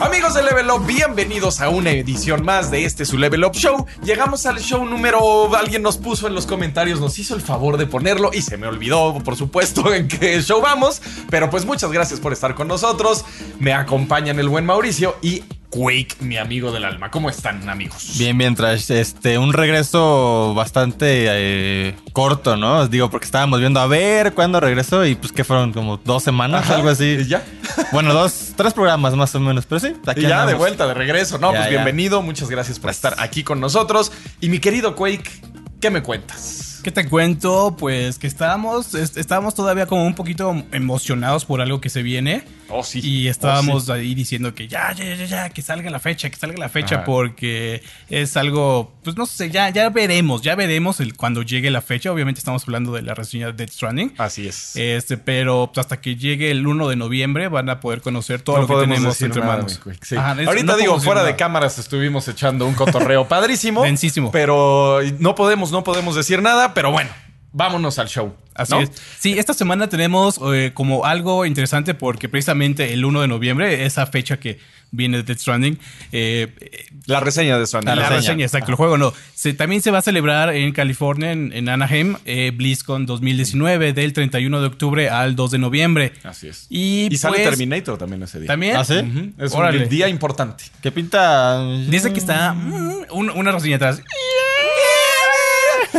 Amigos de Level Up, bienvenidos a una edición más de este su Level Up Show. Llegamos al show número. Alguien nos puso en los comentarios, nos hizo el favor de ponerlo y se me olvidó, por supuesto, en qué show vamos. Pero pues muchas gracias por estar con nosotros. Me acompañan el buen Mauricio y Quake, mi amigo del alma. ¿Cómo están, amigos? Bien, bien, Trash. Este, un regreso bastante eh, corto, ¿no? Os digo, porque estábamos viendo a ver cuándo regresó y pues que fueron como dos semanas, Ajá, algo así. ¿y ya? Bueno, dos, tres programas más o menos, pero sí, aquí Y ya de vuelta, de regreso. No, Ya, pues ya. bienvenido. Muchas gracias por estar aquí con nosotros. Y mi querido Quake, ¿qué me cuentas? ¿Qué te cuento? Pues que estábamos, est- estábamos todavía como un poquito emocionados por algo que se viene. Oh, sí. Y estábamos ahí diciendo que ya, ya, ya, ya, que salga la fecha, que salga la fecha, Ajá. porque es algo, pues no sé, ya, ya veremos, ya veremos el, cuando llegue la fecha. Obviamente estamos hablando de la reseña de Death Stranding. Así es. Este, pero hasta que llegue el 1 de noviembre van a poder conocer todo No lo que tenemos entre nada, manos. mi Quake, sí. Ajá, es- Ahorita no digo, fuera de cámaras estuvimos echando un cotorreo padrísimo. Densísimo. Pero no podemos, no podemos decir nada. Pero bueno, vámonos al show. Así ¿no? es. Sí, esta semana tenemos eh, como algo interesante porque precisamente el 1 de noviembre, esa fecha que viene de Death Stranding, eh, La reseña de Stranding. la, reseña. reseña, exacto, el juego no. Se, también se va a celebrar en California, en, en Anaheim, eh, BlizzCon 2019, del 31 de octubre al 2 de noviembre. Así es. Y, Y sale pues, Terminator también ese día. ¿También? ¿Ah, sí? Es Órale. un día importante. ¿Qué pinta? Dice que está mm, un- una reseña atrás.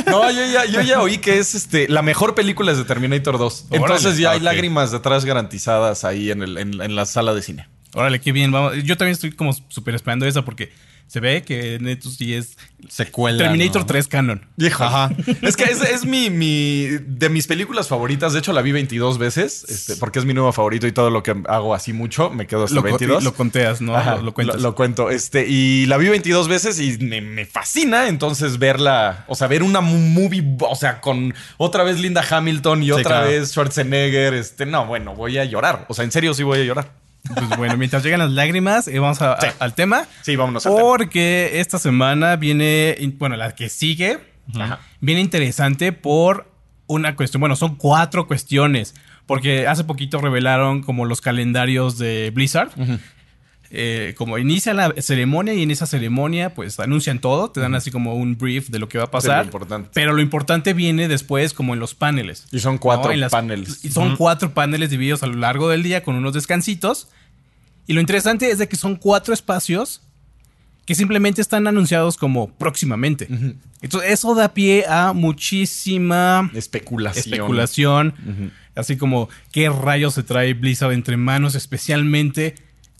No, yo ya, yo ya oí que es este la mejor película es de Terminator 2. Entonces ya hay lágrimas detrás garantizadas ahí en, el, en, en la sala de cine. Órale, qué bien. Vamos. Yo también estoy como súper esperando esa porque se ve que neto sí es Secuela. Terminator ¿no? 3 canon. Ajá. Es que es, es mi, mi- de mis películas favoritas. De hecho, la vi 22 veces, este, porque es mi nuevo favorito y todo lo que hago así mucho, me quedo hasta Lo, co- 22. lo conteas, ¿no? Ajá, lo, lo cuentas. lo cuento. Este, y la vi 22 veces y me, me fascina. Entonces, verla, o sea, ver una movie, o sea, con otra vez Linda Hamilton y otra claro. vez Schwarzenegger. Este, no, bueno, voy a llorar. O sea, en serio, sí voy a llorar. Pues bueno, mientras llegan las lágrimas, eh, vamos a- Sí. a- al tema. Sí, vámonos al tema. Porque esta semana viene, bueno, la que sigue, Ajá. viene interesante por una cuestión. Bueno, son cuatro cuestiones. Porque hace poquito revelaron como los calendarios de Blizzard. Eh, como inicia la ceremonia y en esa ceremonia pues anuncian todo, te dan así como un brief de lo que va a pasar. lo. Pero lo importante viene después como en los paneles. Y son cuatro ¿no? Las- paneles. Y son cuatro paneles divididos a lo largo del día con unos descansitos. Y lo interesante es de que son cuatro espacios que simplemente están anunciados como próximamente. Entonces, eso da pie a muchísima Especulación. especulación. Así como qué rayos se trae Blizzard entre manos, especialmente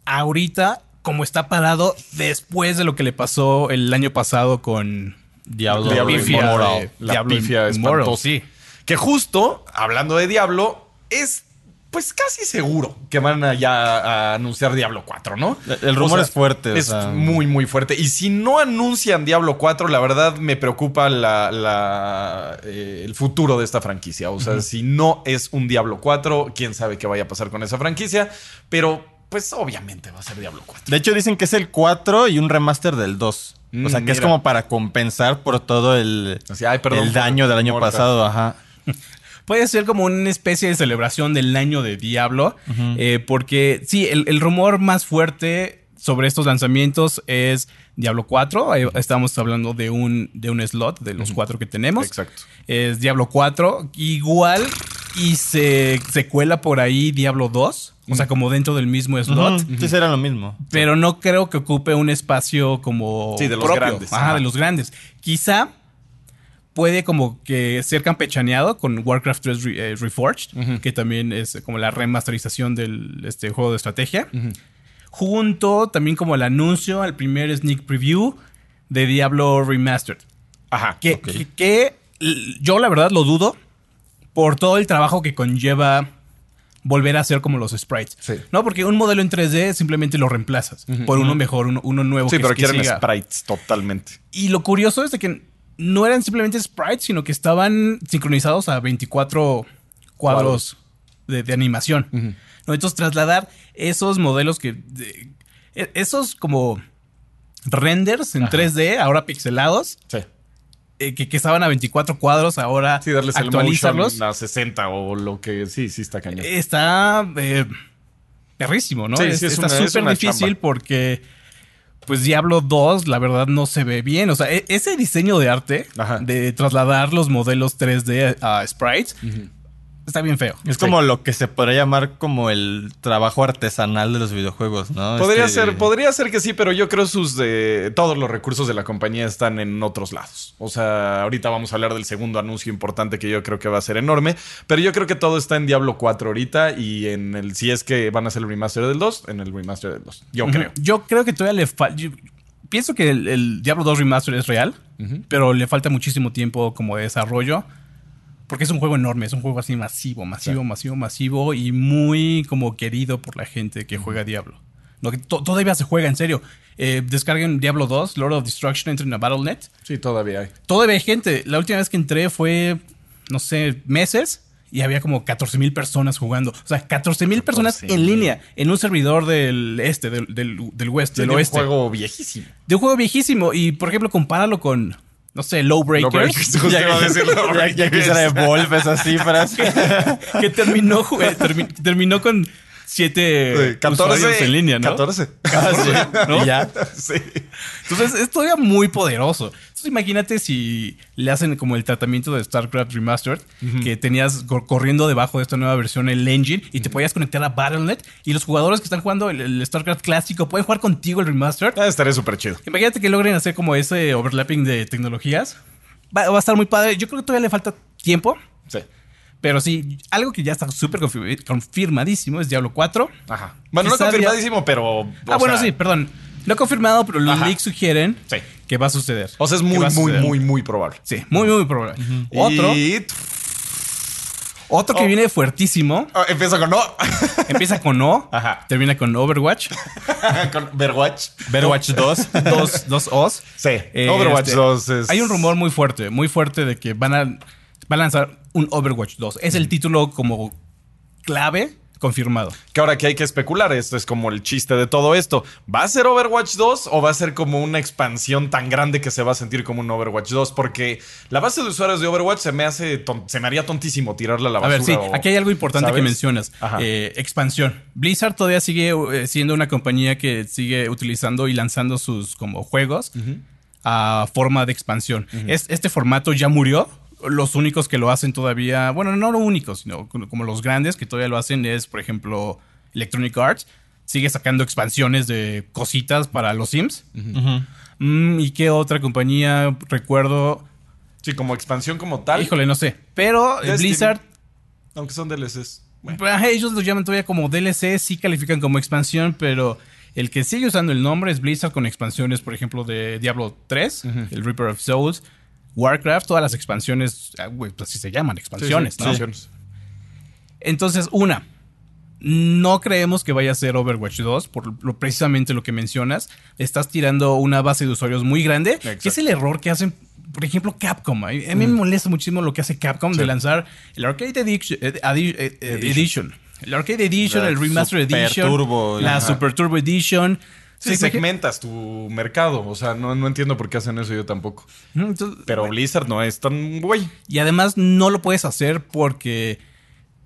ahorita, como está parado después de lo que le pasó el año pasado con Diablo, Diablo Pifia Immortal. de La Diablo pifia espantosa. sí. Que justo, hablando de Diablo, es pues casi seguro que van a ya a anunciar Diablo 4, ¿no? El rumor es fuerte, o Es sea. muy, muy fuerte. Y si no anuncian Diablo 4, la verdad me preocupa la, la, eh, el futuro de esta franquicia. O sea, si no es un Diablo 4, quién sabe qué vaya a pasar con esa franquicia. Pero, pues obviamente va a ser Diablo 4. De hecho, dicen que es el 4 y un remaster del 2. Mm, o sea, que es como para compensar por todo el, Así, ay, perdón el daño del año pasado. Ajá. Puede ser como una especie de celebración del año de Diablo, eh, porque sí, el, el rumor más fuerte sobre estos lanzamientos es Diablo 4. Ahí estamos hablando de un, de un slot de los cuatro que tenemos. Exacto. Es Diablo 4. Igual y se, se cuela por ahí Diablo 2. O sea, como dentro del mismo slot. Ujú, Sí, será lo mismo. Pero no creo que ocupe un espacio como. Sí, de los propio. grandes. Ajá, Ajá. de los grandes. Quizá puede como que ser campechaneado con Warcraft 3 Re- eh, Reforged, que también es como la remasterización del este, juego de estrategia. Junto también como el anuncio al primer sneak preview de Diablo Remastered. Ajá. Que, que- yo la verdad lo dudo por todo el trabajo que conlleva volver a hacer como los sprites. Sí. No, porque un modelo en 3D simplemente lo reemplazas por uno mejor, uno, uno nuevo. Sí, que- pero que quieren siga. sprites totalmente. Y lo curioso es de que no eran simplemente sprites, sino que estaban sincronizados a 24 cuadros de, de animación. ¿no? Entonces, trasladar esos modelos que. de- e- esos como renders en 3D, ahora pixelados, Sí. Eh, que, que estaban a 24 cuadros, ahora Sí, darles el actualizarlos. motion a 60 o lo que sí, sí está cañón. Está. eh, perrísimo, ¿no? Sí, Es- sí, es está es súper una difícil chamba. porque, pues Diablo 2, la verdad, no se ve bien. O sea, e- ese diseño de arte, Ajá. de trasladar los modelos 3D a sprites, está bien feo. Es como lo que se podría llamar como el trabajo artesanal de los videojuegos, ¿no? Podría Este- ser, podría ser que sí, pero yo creo sus de todos los recursos de la compañía están en otros lados. O sea, ahorita vamos a hablar del segundo anuncio importante que yo creo que va a ser enorme, pero yo creo que todo está en Diablo 4 ahorita y en el si es que van a hacer el remaster del 2, en el remaster del 2. Yo creo. Yo creo que todavía le falta. Pienso que el, el Diablo 2 Remaster es real, pero le falta muchísimo tiempo como de desarrollo. Porque es un juego enorme, es un juego así masivo, masivo, masivo, masivo y muy como querido por la gente que juega Diablo. No, que to- todavía se juega, en serio. Eh, descarguen Diablo 2, Lord of Destruction, entren a Battle.net. Sí, todavía hay. Todavía hay gente. La última vez que entré fue, no sé, meses y había como 14 mil personas jugando. O sea, 14 mil personas 14,000. en línea en un servidor del este, del, del, del west, Sí, del de un oeste. juego viejísimo. De un juego viejísimo. Y por ejemplo, compáralo con, no sé, Low Breakers. Breakers, justo iba a decir Low Ya, ya quisiera Evolve esas cifras. que terminó, ju- eh, termi- terminó con siete usuarios en línea, ¿no? 14. ¿no? Y ya. sí. Entonces es todavía muy poderoso. Entonces imagínate si le hacen como el tratamiento de StarCraft Remastered, que tenías cor- corriendo debajo de esta nueva versión el engine y te podías conectar a Battle.net y los jugadores que están jugando el, el StarCraft clásico pueden jugar contigo el Remastered. Ah, estaría súper chido. Imagínate que logren hacer como ese overlapping de tecnologías. Va, va a estar muy padre. Yo creo que todavía le falta tiempo. Sí. Pero sí, algo que ya está súper confirmadísimo es Diablo 4. Ajá. Bueno, no confirmadísimo, pero. ah, o bueno, sea, sí, perdón. No confirmado, pero los Ajá. leaks sugieren Sí. que va a suceder. O sea, es muy, muy, muy, muy probable. Sí, muy, muy probable. Otro, Y- otro que Oh. viene fuertísimo. Ah, empieza con no. Empieza con O, Ajá. termina con Overwatch. con Overwatch. Overwatch 2. dos, dos O's. Sí. Eh, Overwatch este, 2 es. Hay un rumor muy fuerte, muy fuerte de que van a, van a lanzar un Overwatch 2. Es el título como clave confirmado. Que ahora que hay que especular, esto es como el chiste de todo esto. ¿Va a ser Overwatch 2 o va a ser como una expansión tan grande que se va a sentir como un Overwatch 2? Porque la base de usuarios de Overwatch se me hace se me haría tontísimo tirarla a la A basura. ver, sí, o- aquí hay algo importante que mencionas. Eh, expansión. Blizzard todavía sigue eh, siendo una compañía que sigue utilizando y lanzando sus como juegos a forma de expansión. Es- este formato ya murió. Los únicos que lo hacen todavía, bueno, no los únicos, sino como los grandes que todavía lo hacen es, por ejemplo, Electronic Arts. Sigue sacando expansiones de cositas para los Sims. Mm, ¿Y qué otra compañía recuerdo? Sí, como expansión como tal. Híjole, no sé. Pero Destiny. Blizzard Aunque son DLCs. Bueno. Pues, ajá, ellos lo llaman todavía como DLC, sí califican como expansión, pero el que sigue usando el nombre es Blizzard con expansiones, por ejemplo, de Diablo 3, el Reaper of Souls, Warcraft, todas las expansiones, ah, pues así se llaman, expansiones, Sí, sí, ¿no? expansiones. Entonces, una, no creemos que vaya a ser Overwatch 2, por lo, precisamente lo que mencionas. Estás tirando una base de usuarios muy grande, que es el error que hacen, por ejemplo, Capcom. A mí me molesta muchísimo lo que hace Capcom de lanzar el Arcade Edition. eh, eh, eh, edition. El Arcade Edition, La el Remaster Edition, Turbo, la ajá. Super Turbo Edition. Sí, Se- segmentas tu mercado. O sea, no, no entiendo por qué hacen eso yo tampoco. Entonces, Pero Blizzard no es tan güey. Y además no lo puedes hacer porque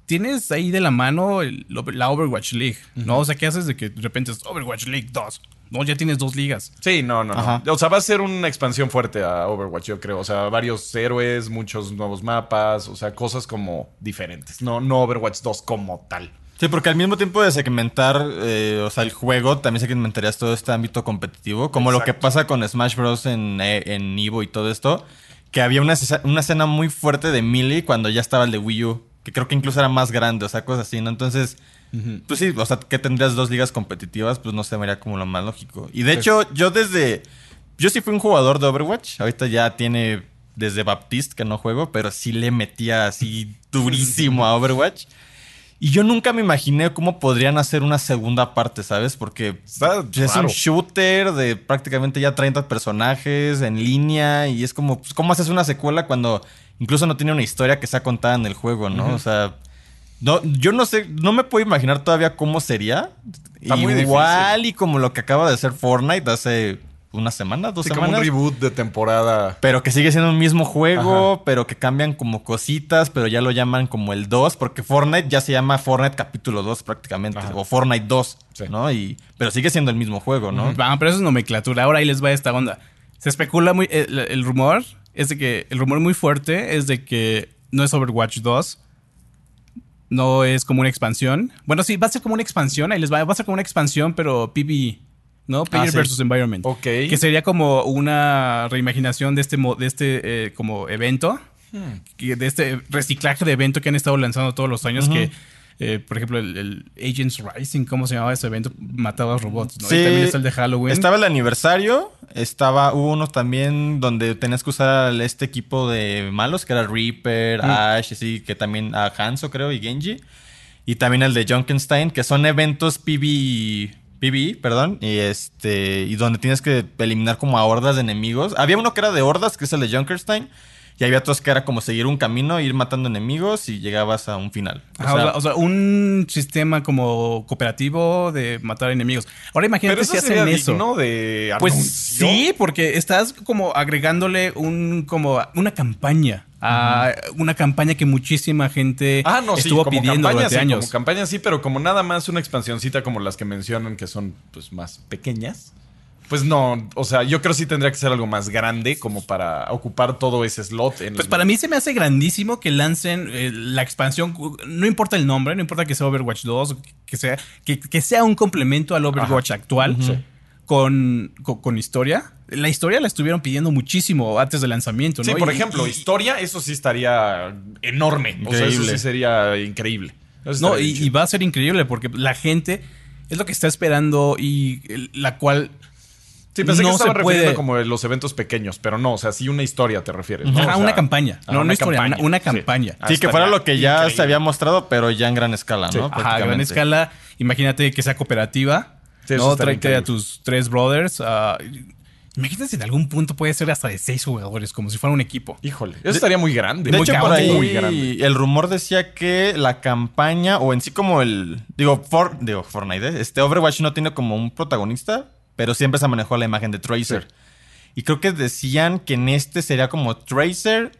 tienes ahí de la mano el- la Overwatch League, ¿no? O sea, ¿qué haces de que de repente es Overwatch League 2? No, ya tienes dos ligas. Sí, no, no, Ajá. no. O sea, va a ser una expansión fuerte a Overwatch, yo creo. O sea, varios héroes, muchos nuevos mapas, o sea, cosas como diferentes. No, no Overwatch 2 como tal. Sí, porque al mismo tiempo de segmentar, eh, o sea, el juego, también segmentarías todo este ámbito competitivo, como lo que pasa con Smash Bros. en, eh, en Evo y todo esto, que había una, una escena muy fuerte de Melee cuando ya estaba el de Wii U, que creo que incluso era más grande, o sea, cosas así, ¿no? Entonces, pues sí, o sea, que tendrías dos ligas competitivas, pues no se me haría como lo más lógico. Y de hecho, yo desde, yo sí fui un jugador de Overwatch, ahorita ya tiene desde Baptiste que no juego, pero sí le metía así durísimo a Overwatch. Y yo nunca me imaginé cómo podrían hacer una segunda parte, ¿sabes? Porque Está es raro. un shooter de prácticamente ya 30 personajes en línea y es como, pues, ¿cómo haces una secuela cuando incluso no tiene una historia que sea contada en el juego, ¿no? O sea, no, yo no sé, no me puedo imaginar todavía cómo sería. Está muy Igual y como lo que acaba de hacer Fortnite hace una semana, dos Sí, como semanas. un reboot de temporada. Pero que sigue siendo un mismo juego, pero que cambian como cositas, pero ya lo llaman como el 2, porque Fortnite ya se llama Fortnite capítulo 2 prácticamente, Ajá. o Fortnite 2, Sí. ¿no? Y, pero sigue siendo el mismo juego, ¿no? Ah, pero eso es nomenclatura. Ahora ahí les va esta onda. Se especula muy. El, el rumor es de que. El rumor muy fuerte es de que no es Overwatch 2. No es como una expansión. Bueno, sí, va a ser como una expansión. Ahí les va. Va a ser como una expansión, pero PvE. ¿No? Player sí. versus Environment. Ok. Que sería como una reimaginación de este, de este eh, como evento. que- De este reciclaje de evento que han estado lanzando todos los años. Que, eh, por ejemplo, el, el Agents Rising, ¿cómo se llamaba ese evento? Mataba robots. ¿no? Sí. Y también está el de Halloween. Estaba el aniversario, estaba hubo uno también donde tenías que usar al- este equipo de malos, que era Reaper, Mm. Ash, así, que también a Hanzo creo y Genji. Y también el de Junkenstein, que son eventos PB, PvE, perdón, y este y donde tienes que eliminar como a hordas de enemigos. Había uno que era de hordas, que es el de Junkenstein, y había otros que era como seguir un camino, ir matando enemigos y llegabas a un final. O Ajá, sea, sea, o sea, un sistema como cooperativo de matar enemigos. Ahora imagínate Pero eso si sería hacen eso. digno de Pues anuncio. sí, porque estás como agregándole un como una campaña. A una campaña que muchísima gente Ah, no, estuvo pidiendo campaña, durante sí, años. como campaña sí, pero como nada más una expansioncita como las que mencionan que son pues más pequeñas. Pues no, o sea, yo creo que sí tendría que ser algo más grande como para ocupar todo ese slot. En Pues el- para mí se me hace grandísimo que lancen eh, la expansión, no importa el nombre, no importa que sea Overwatch 2, que sea, que, que sea un complemento al Overwatch actual con, con, con historia. La historia la estuvieron pidiendo muchísimo antes del lanzamiento, Sí, ¿no? por Y- ejemplo, y- historia, eso sí estaría enorme. O sea, eso Increíble. sí sería increíble. Eso No, y, va a ser increíble porque la gente es lo que está esperando y la cual Sí, pensé no que estaba se refiriendo puede- como los eventos pequeños, pero no, o sea, sí una historia te refieres. ¿no? Ajá, O sea, una campaña. ajá, No, una historia, campaña. una- una Sí. campaña. Ah, sí, que fuera lo que ya increíble. se había mostrado, pero ya en gran escala, ¿no? Ajá, a gran escala. Imagínate que sea cooperativa. Sí, eso ¿no? Tráete a increíble. tus tres brothers. ah, imagínate si en algún punto puede ser hasta de seis jugadores, como si fuera un equipo. Híjole, eso estaría muy grande. De muy hecho, por ahí muy grande. el rumor decía que la campaña, o en sí como el. Digo, For- digo Fortnite, ¿eh? este Overwatch no tiene como un protagonista, pero siempre se manejó la imagen de Tracer. Y creo que decían que en este sería como Tracer,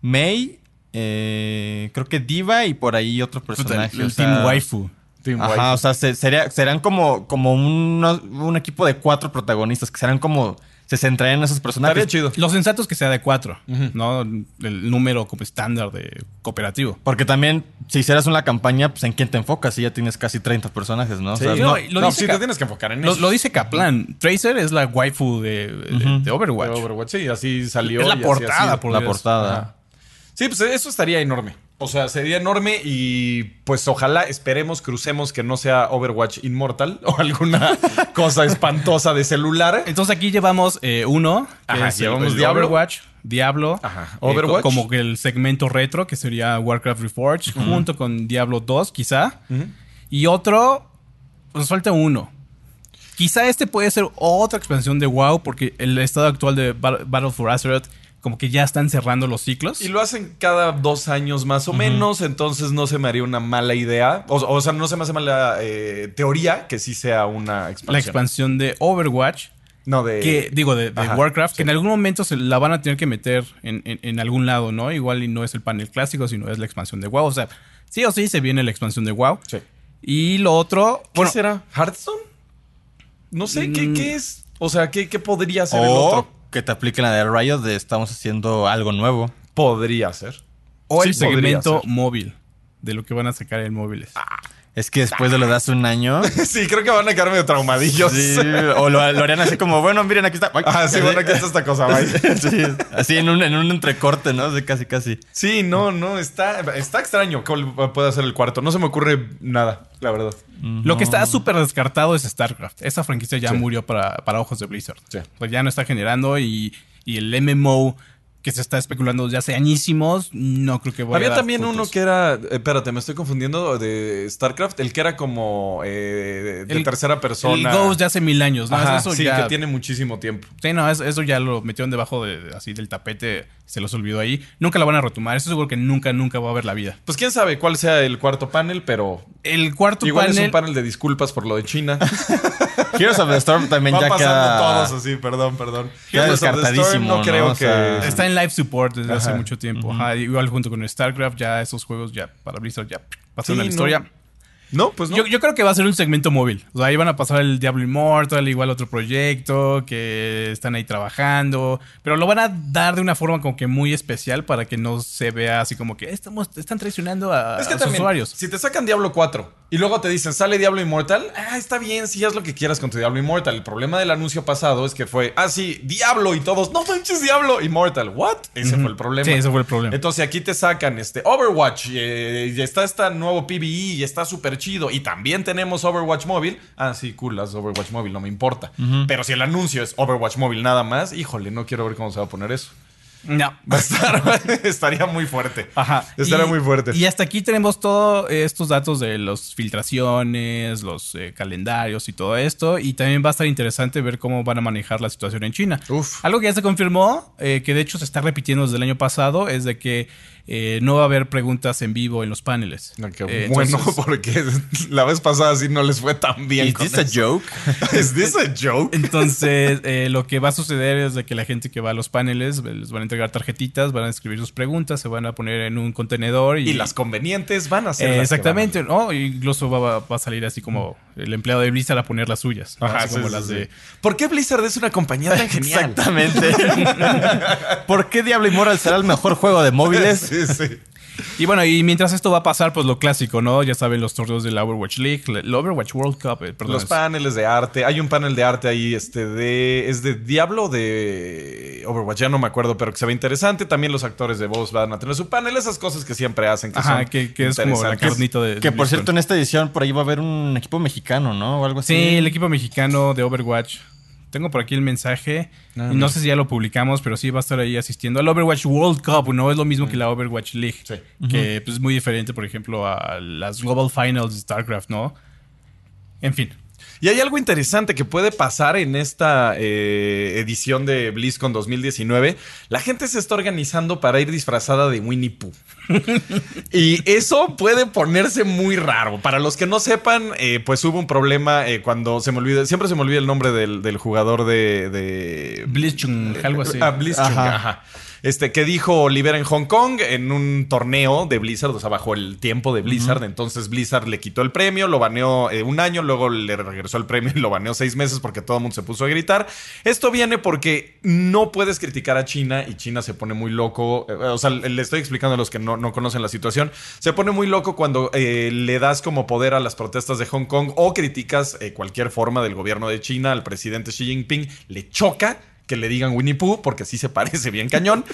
May, eh, creo que Diva y por ahí otro personaje. el o sea- Team Waifu. Team Ajá, White. o sea, se- sería, serán como, como unos- un equipo de cuatro protagonistas, que serán como. Se centrarían en esos personajes. estaría chido. Lo sensato es que sea de cuatro, ¿no? El número como estándar de cooperativo. Porque también, si hicieras una campaña, pues en quién te enfocas, si ya tienes casi 30 personajes, ¿no? O Sí, sea, no, no, lo no, dice sí Ca- te tienes que enfocar en Lo, eso. lo dice Kaplan. Tracer es la waifu de, de- de Overwatch. De Overwatch, sí, así salió. Es la portada, por la portada. Sí, pues eso estaría enorme. O sea, sería enorme y pues ojalá esperemos, crucemos que no sea Overwatch Immortal o alguna cosa espantosa de celular. Entonces aquí llevamos eh, uno, que Ajá, es llevamos el Diablo. Overwatch, Diablo, Ajá, eh, Overwatch. co- como que el segmento retro, que sería Warcraft Reforged, junto con Diablo 2, quizá. Y otro, nos falta uno. Quizá este puede ser otra expansión de WoW, porque el estado actual de Bat- Battle for Azeroth, como que ya están cerrando los ciclos. Y lo hacen cada dos años más o menos, entonces no se me haría una mala idea. O, o sea, no se me hace mala eh, teoría que sí sea una expansión. la expansión de Overwatch, No, de... que digo de, de Ajá, Warcraft, sí. que en algún momento se la van a tener que meter en, en- en algún lado, ¿no? Igual y no es el panel clásico, sino es la expansión de WoW. O sea, sí o sí se viene la expansión de WoW. Sí. Y lo otro, ¿Qué bueno, será? ¿Hearthstone? No sé, ¿qué, Mm. qué es? O sea, ¿qué, qué podría ser el otro? Que te apliquen la de Riot de estamos haciendo algo nuevo. Podría ser. o el sí segmento ser. móvil de lo que van a sacar en móviles. Es que después de lo hace un año. Sí, creo que van a quedar medio traumadillos. sí, o lo, lo harían así como, bueno, miren, aquí está. Ay, Ah, sí, bueno, aquí está esta cosa, bye. Sí, así en un, en un entrecorte, ¿no? De casi, casi. Sí, no, no, está, está extraño cuál puede ser el cuarto. No se me ocurre nada, la verdad. Lo que está súper descartado es StarCraft. Esa franquicia ya Sí. murió para, para ojos de Blizzard. Sí. Pues ya no está generando y, y el MMO que se está especulando desde hace añísimos, no creo que vaya Había a dar también frutos. uno que era. eh, Espérate, me estoy confundiendo de StarCraft. El que era como eh, de El- tercera persona. El Ghost de hace mil años, ¿no? Ajá, eso sí, ya- que tiene muchísimo tiempo. Sí, no, eso, eso ya lo metieron debajo de, así del tapete, se los olvidó ahí. Nunca la van a retomar, eso seguro que nunca, nunca va a ver la vida. Pues quién sabe cuál sea el cuarto panel, pero. El cuarto igual panel, es un panel de disculpas por lo de China. Heroes of the Storm también Van ya pasando queda... todos así, perdón, perdón. Heroes of the Storm No creo ¿no? O que. sea, está en live support desde hace mucho tiempo. Ajá, igual junto con StarCraft, ya esos juegos ya para Blizzard ya pasaron Sí, a la historia. No, pues no. Yo, yo creo que va a ser un segmento móvil. O sea, ahí van a pasar el Diablo Immortal, igual otro proyecto que están ahí trabajando. Pero lo van a dar de una forma como que muy especial para que no se vea así como que estamos, están traicionando a, Es que a sus también, usuarios. si te sacan Diablo 4 y luego te dicen, sale Diablo Immortal, ah, está bien, sí, haz lo que quieras con tu Diablo Immortal. El problema del anuncio pasado es que fue, ah, sí, Diablo y todos, no manches, Diablo Immortal, ¿what? Ese fue el problema. Sí, ese fue el problema. Entonces aquí te sacan este Overwatch, eh, y está este nuevo PvE y está súper chido. Y también tenemos Overwatch móvil. Ah, sí, cool, las Overwatch móvil, no me importa. Pero si el anuncio es Overwatch móvil nada más, híjole, no quiero ver cómo se va a poner eso. No. Va a estar, estaría muy fuerte. Ajá. Estaría Y- muy fuerte. Y hasta aquí tenemos todos estos datos de las filtraciones, los eh, calendarios y todo esto. Y también va a estar interesante ver cómo van a manejar la situación en China. Uf. Algo que ya se confirmó, eh, que de hecho se está repitiendo desde el año pasado, es de que eh, no va a haber preguntas en vivo en los paneles. No, qué Eh, bueno, entonces- porque la vez pasada sí no les fue tan bien. ¿Is con this a joke? ¿Is this a joke? Entonces, eh, lo que va a suceder es de que la gente que va a los paneles eh, les van a entregar tarjetitas, van a escribir sus preguntas, se van a poner en un contenedor y, Y las convenientes van a ser. Eh, exactamente, ¿no? Incluso va, va a salir así como el empleado de Blizzard a poner las suyas. Ajá, Así sí, como sí, las sí. de. ¿Por qué Blizzard es una compañía tan genial? Exactamente. ¿Por qué Diablo Immortal será el mejor juego de móviles? Sí, sí. Y bueno, y mientras esto va a pasar, pues lo clásico, ¿no? Ya saben, los torneos de la Overwatch League, el Overwatch World Cup, eh, perdón. Los paneles de arte. Hay un panel de arte ahí, este, de. ¿Es de Diablo o de Overwatch? Ya no me acuerdo, pero que se ve interesante. También los actores de voz van a tener su panel. Esas cosas que siempre hacen. Que Ajá, son que, que es como la carnita de. de Que por BlizzCon. cierto, en esta edición por ahí va a haber un equipo mexicano, ¿no? O algo así. Sí, el equipo mexicano de Overwatch. Tengo por aquí el mensaje. y no sé si ya lo publicamos, pero sí va a estar ahí asistiendo al Overwatch World Cup. No es lo mismo que la Overwatch League. Sí. Que pues, es muy diferente, por ejemplo, a las Global Finals de StarCraft, ¿no? En fin. Y hay algo interesante que puede pasar en esta eh, edición de BlizzCon 2019. La gente se está organizando para ir disfrazada de Winnie Pooh. y eso puede ponerse muy raro. Para los que no sepan, eh, pues hubo un problema eh, cuando se me olvida, siempre se me olvida el nombre del, del jugador de... de algo así. Ah, ajá. Este, que dijo Libera en Hong Kong en un torneo de Blizzard, o sea, bajo el tiempo de Blizzard. Entonces Blizzard le quitó el premio, lo baneó eh, un año, luego le regresó el premio y lo baneó seis meses porque todo el mundo se puso a gritar. Esto viene porque no puedes criticar a China y China se pone muy loco. Eh, o sea, le estoy explicando a los que no, no conocen la situación. Se pone muy loco cuando eh, le das como poder a las protestas de Hong Kong o criticas cualquier forma del gobierno de China al presidente Xi Jinping. Le choca que le digan Winnie Pooh, porque sí se parece bien cañón.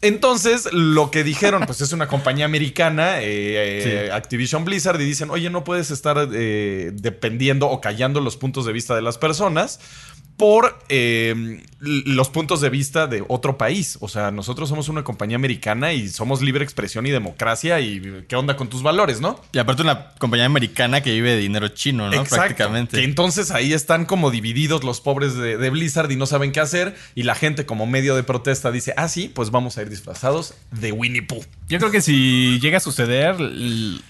Entonces, lo que dijeron, pues es una compañía americana, eh, eh, Activision Blizzard, y dicen, oye, no puedes estar eh, dependiendo o callando los puntos de vista de las personas por eh, los puntos de vista de otro país. O sea, nosotros somos una compañía americana y somos libre expresión y democracia y qué onda con tus valores, ¿no? Y aparte una compañía americana que vive de dinero chino, ¿no? Exacto. Prácticamente. Que entonces ahí están como divididos los pobres de, de Blizzard y no saben qué hacer. Y la gente, como medio de protesta, dice: Ah, sí, pues vamos a ir disfrazados de Winnie Pooh. Yo creo que si llega a suceder,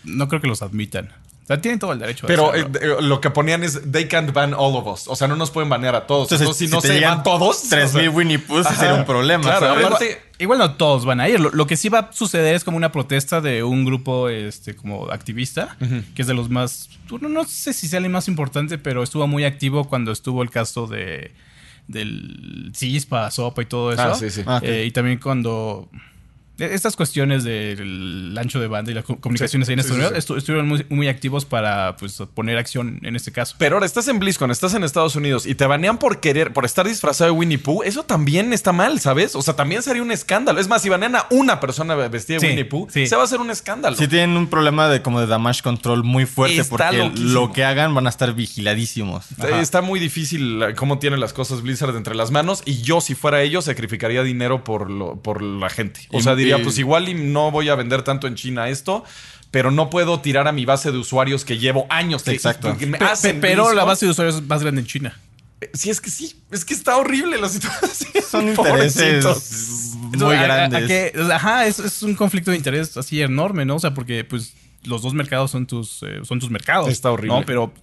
no creo que los admitan. Sea, tienen todo el derecho a Pero hacerlo. eh, lo que ponían es: They can't ban all of us. O sea, no nos pueden banear a todos. Entonces, Entonces, si, no te se van todos, 3000 o sea, Winnie Pooh, sería un problema. Claro, aparte- Igual no todos van a ir. Lo, lo que sí va a suceder es como una protesta de un grupo este, como activista, que es de los más. No, no sé si sea el más importante, pero estuvo muy activo cuando estuvo el caso de del CISPA, SOPA y todo eso. Ah, sí, sí. Ah. Eh, y también cuando. E- Estas cuestiones del ancho de banda y las co- comunicaciones ahí en Estados sí, Unidos estu- estuvieron muy, muy activos para pues, poner acción en este caso. Pero ahora estás en BlizzCon, estás en Estados Unidos y te banean por querer, por estar disfrazado de Winnie Pooh. Eso también está mal, ¿sabes? O sea, también sería un escándalo. Es más, si banean a una persona vestida de Sí, Winnie Pooh, sí. se va a hacer un escándalo. Sí tienen un problema de como de damage control muy fuerte Está porque loquísimo. lo que hagan van a estar vigiladísimos. Está muy difícil eh, cómo tiene las cosas Blizzard entre las manos y yo si fuera ellos sacrificaría dinero por, lo, por la gente. O sea, diría, pues igual y no voy a vender tanto en China esto, pero no puedo tirar a mi base de usuarios que llevo años. que- Exacto. que me Pe- hacen pe- pero la base de usuarios es más grande en China. Eh, Sí, es que sí. Es que está horrible la situación. Son intereses Pobrecitos. muy Entonces, a- a- a grandes. que- ajá, es, es un conflicto de interés así enorme, ¿no? O sea, porque pues los dos mercados son tus, eh, son tus mercados. Está horrible. ¿no? Pero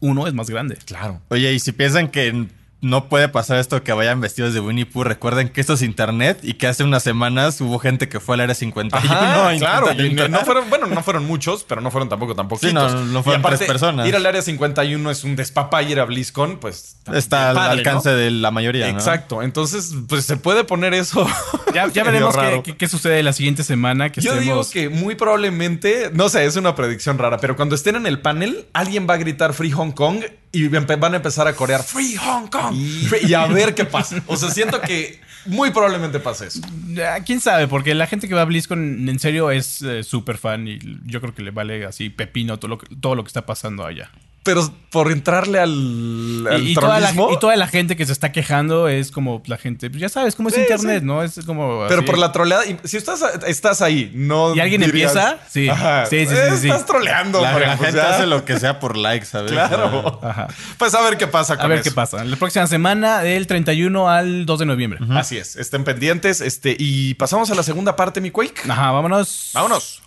uno es más grande. Claro. Oye, y si piensan que no puede pasar esto que vayan vestidos de Winnie Pooh, recuerden que esto es internet y que hace unas semanas hubo gente que fue al área 51. Ajá, a claro. y no, fueron, bueno, no fueron muchos, pero no fueron tampoco tampoco. Sí, no, no fueron tres personas. Ir al área 51 es un despapá y ir a BlizzCon, pues. Está al alcance de la mayoría, ¿no? Exacto. Entonces, pues se puede poner eso. Ya, veremos qué, raro. qué- qué sucede la siguiente semana. Que Yo digo que muy probablemente, no sé, es una predicción rara, pero cuando estén en el panel, alguien va a gritar Free Hong Kong y van a empezar a corear Free Hong Kong y a ver qué pasa. O sea, siento que muy probablemente pase eso. Ya, ¿Quién sabe? Porque la gente que va a BlizzCon en serio es eh, súper fan y yo creo que le vale así pepino todo lo que, todo lo que está pasando allá. Pero por entrarle al, al Y, y toda la, y toda la gente que se está quejando es como la gente, pues ya sabes cómo es Sí, internet, sí. ¿no? Es como... Pero así. por la troleada, y si estás, estás ahí, no. ¿Y alguien dirías, empieza? Sí. Ajá, Sí, sí, sí, sí. Estás troleando, La, la pues gente ya. hace lo que sea por like, ¿sabes? Claro. Ajá. Pues a ver qué pasa con A ver eso. qué pasa. La próxima semana, del 31 al 2 de noviembre. Así es, estén pendientes. Este, y pasamos a la segunda parte, mi Quake. Ajá, vámonos. Vámonos.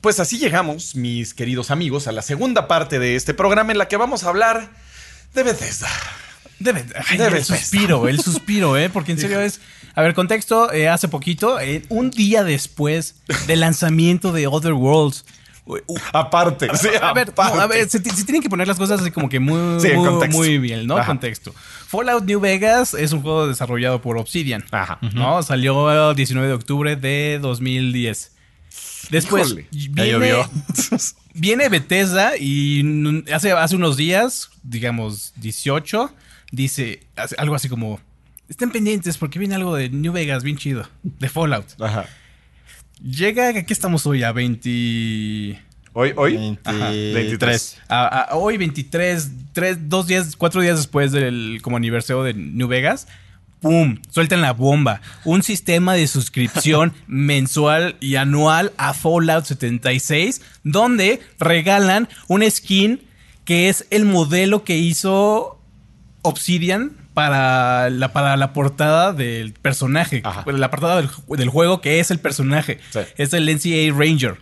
Pues así llegamos, mis queridos amigos, a la segunda parte de este programa en la que vamos a hablar de Bethesda. Debe, ay, Debe el suspiro, el suspiro, ¿eh? Porque en serio es... A ver, contexto, eh, hace poquito, eh, un día después del lanzamiento de Other Worlds, Aparte. sí, a ver, no, aparte. a ver, se, ti- se tienen que poner las cosas así como que muy, Sí, muy, bien, ¿no? Ajá. Contexto. Fallout New Vegas es un juego desarrollado por Obsidian. Ajá. ¿No? Salió el 19 de octubre de 2010. Después Híjole, ya viene, llovió. viene Bethesda y hace, hace unos días, digamos 18, dice hace algo así como: Estén pendientes porque viene algo de New Vegas bien chido, de Fallout. Ajá. Llega, ¿qué estamos hoy? A 20. Hoy, hoy. 23. A- a- hoy 23, tres, dos días, cuatro días después del como aniversario de New Vegas, ¡pum! Sueltan la bomba. Un sistema de suscripción mensual y anual a Fallout 76, donde regalan un skin que es el modelo que hizo Obsidian para la, para la portada del personaje. Ajá. La portada del, ju- del juego que es el personaje. Sí. Es el NCAA Ranger.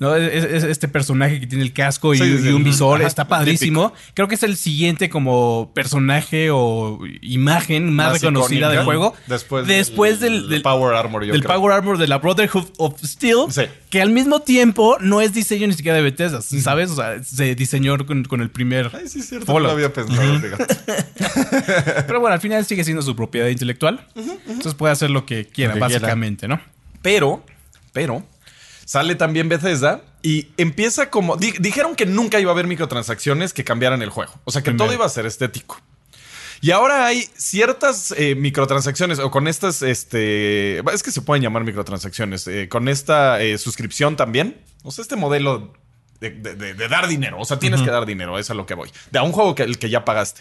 ¿No? Es, es- es este personaje que tiene el casco y, Sí, un visor. Ajá. Está padrísimo. Creo que es el siguiente como personaje o imagen más, Más reconocida del juego. Después, Después del, del- Power Armor, yo del creo. Power Armor de la Brotherhood of Steel, Sí. que al mismo tiempo no es diseño ni siquiera de Bethesda, ¿sabes? O sea, se diseñó con, con el primer Ay, sí, es cierto. No lo había pensado. Pero bueno, al final sigue siendo su propiedad intelectual. Entonces puede hacer lo que quiera, Lo que quiera. básicamente, ¿no? Pero, pero, sale también Bethesda y empieza como. di- dijeron que nunca iba a haber microtransacciones que cambiaran el juego. O sea, que Primero. todo iba a ser estético. Y ahora hay ciertas eh, microtransacciones o con estas, este, es que se pueden llamar microtransacciones, eh, con esta eh, suscripción también. O sea, este modelo de, de- de- de dar dinero. O sea, tienes que dar dinero, es a lo que voy. De a un juego que, el que ya pagaste.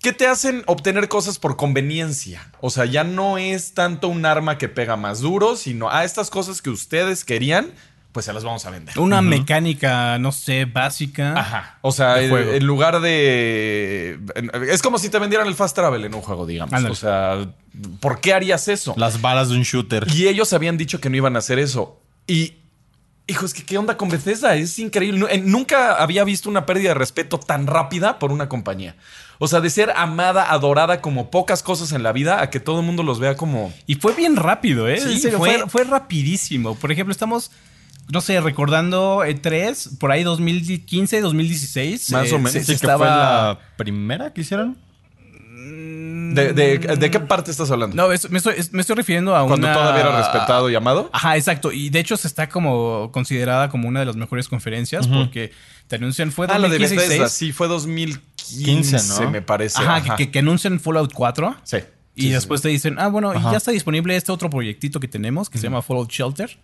¿Qué te hacen obtener cosas por conveniencia? O sea, ya no es tanto un arma que pega más duro, sino a estas cosas que ustedes querían, pues se las vamos a vender. Una mecánica, no sé, básica. Ajá. O sea, en, lugar de. Es como si te vendieran el fast travel en un juego, digamos. Ándale. O sea, ¿por qué harías eso? Las balas de un shooter. Y ellos habían dicho que no iban a hacer eso. Y. Hijos, que qué onda con Bethesda? Es increíble. Nu- Nunca había visto una pérdida de respeto tan rápida por una compañía. O sea, de ser amada, adorada como pocas cosas en la vida, a que todo el mundo los vea como. Y fue bien rápido, ¿eh? Sí, En serio, fue- fue, fue rapidísimo. Por ejemplo, estamos, no sé, recordando E3, por ahí 2015, 2016. Más eh, o menos. se- Sí, se que estaba... fue la primera que hicieron. Mm, ¿De, de, de qué parte estás hablando? No, es- me, estoy, es- me estoy refiriendo a Cuando una... todavía era respetado y amado. Ajá, exacto. Y de hecho se está como considerada como una de las mejores conferencias porque te anuncian fue Ah, lo de 2015 Bethesda, sí, fue 2015, 15, ¿no? me parece. Ajá, Ajá. Que, que- anuncian Fallout 4. Sí. Y Sí, sí, después te dicen, ah, bueno, y ya está disponible este otro proyectito que tenemos que se llama Fallout Shelter.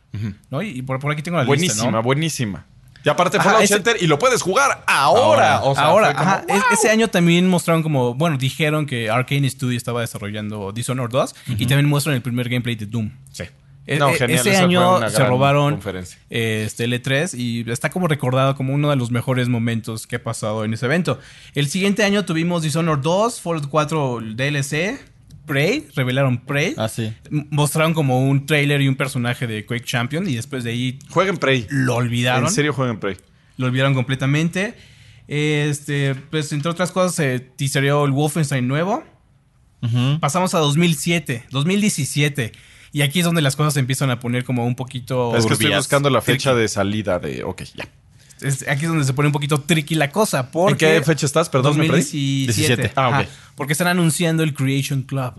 ¿no? Y por, por aquí tengo la Buenísima, lista, ¿no? buenísima. Y aparte Ajá, Fallout ese- Shelter y lo puedes jugar ahora. O sea, Ahora, como, ajá, es- ese año también mostraron como, bueno, dijeron que Arcane Studio estaba desarrollando Dishonored 2 y también muestran el primer gameplay de Doom. Sí. E- No, e- genial, Ese año se robaron este L3 y está como recordado como uno de los mejores momentos que ha pasado en ese evento. El siguiente año tuvimos Dishonored 2, Fallout 4 DLC, Prey, revelaron Prey. Ah, sí. Mostraron como un trailer y un personaje de Quake Champion y después de ahí Jueguen Prey. lo olvidaron. En serio, jueguen Prey. Lo olvidaron completamente. Este, pues entre otras cosas se teasereó el Wolfenstein nuevo. Pasamos a 2007, 2017. Y aquí es donde las cosas se empiezan a poner como un poquito... Es que estoy buscando la fecha de salida de. Ok, ya. Es- aquí es donde se pone un poquito tricky la cosa. Porque ¿En qué fecha estás? Perdón, ¿me perdí? 2017. 17. Ah, ok. Porque están anunciando el Creation Club.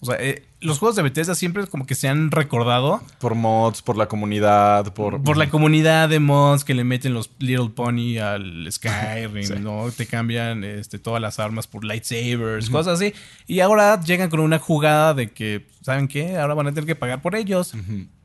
O sea, eh, los juegos de Bethesda siempre como que se han recordado Por mods, por la comunidad, por. por la comunidad de mods que le meten los Little Pony al Skyrim, Sí. ¿no? Te cambian este, todas las armas por lightsabers, cosas así. Y ahora llegan con una jugada de que, ¿saben qué? Ahora van a tener que pagar por ellos.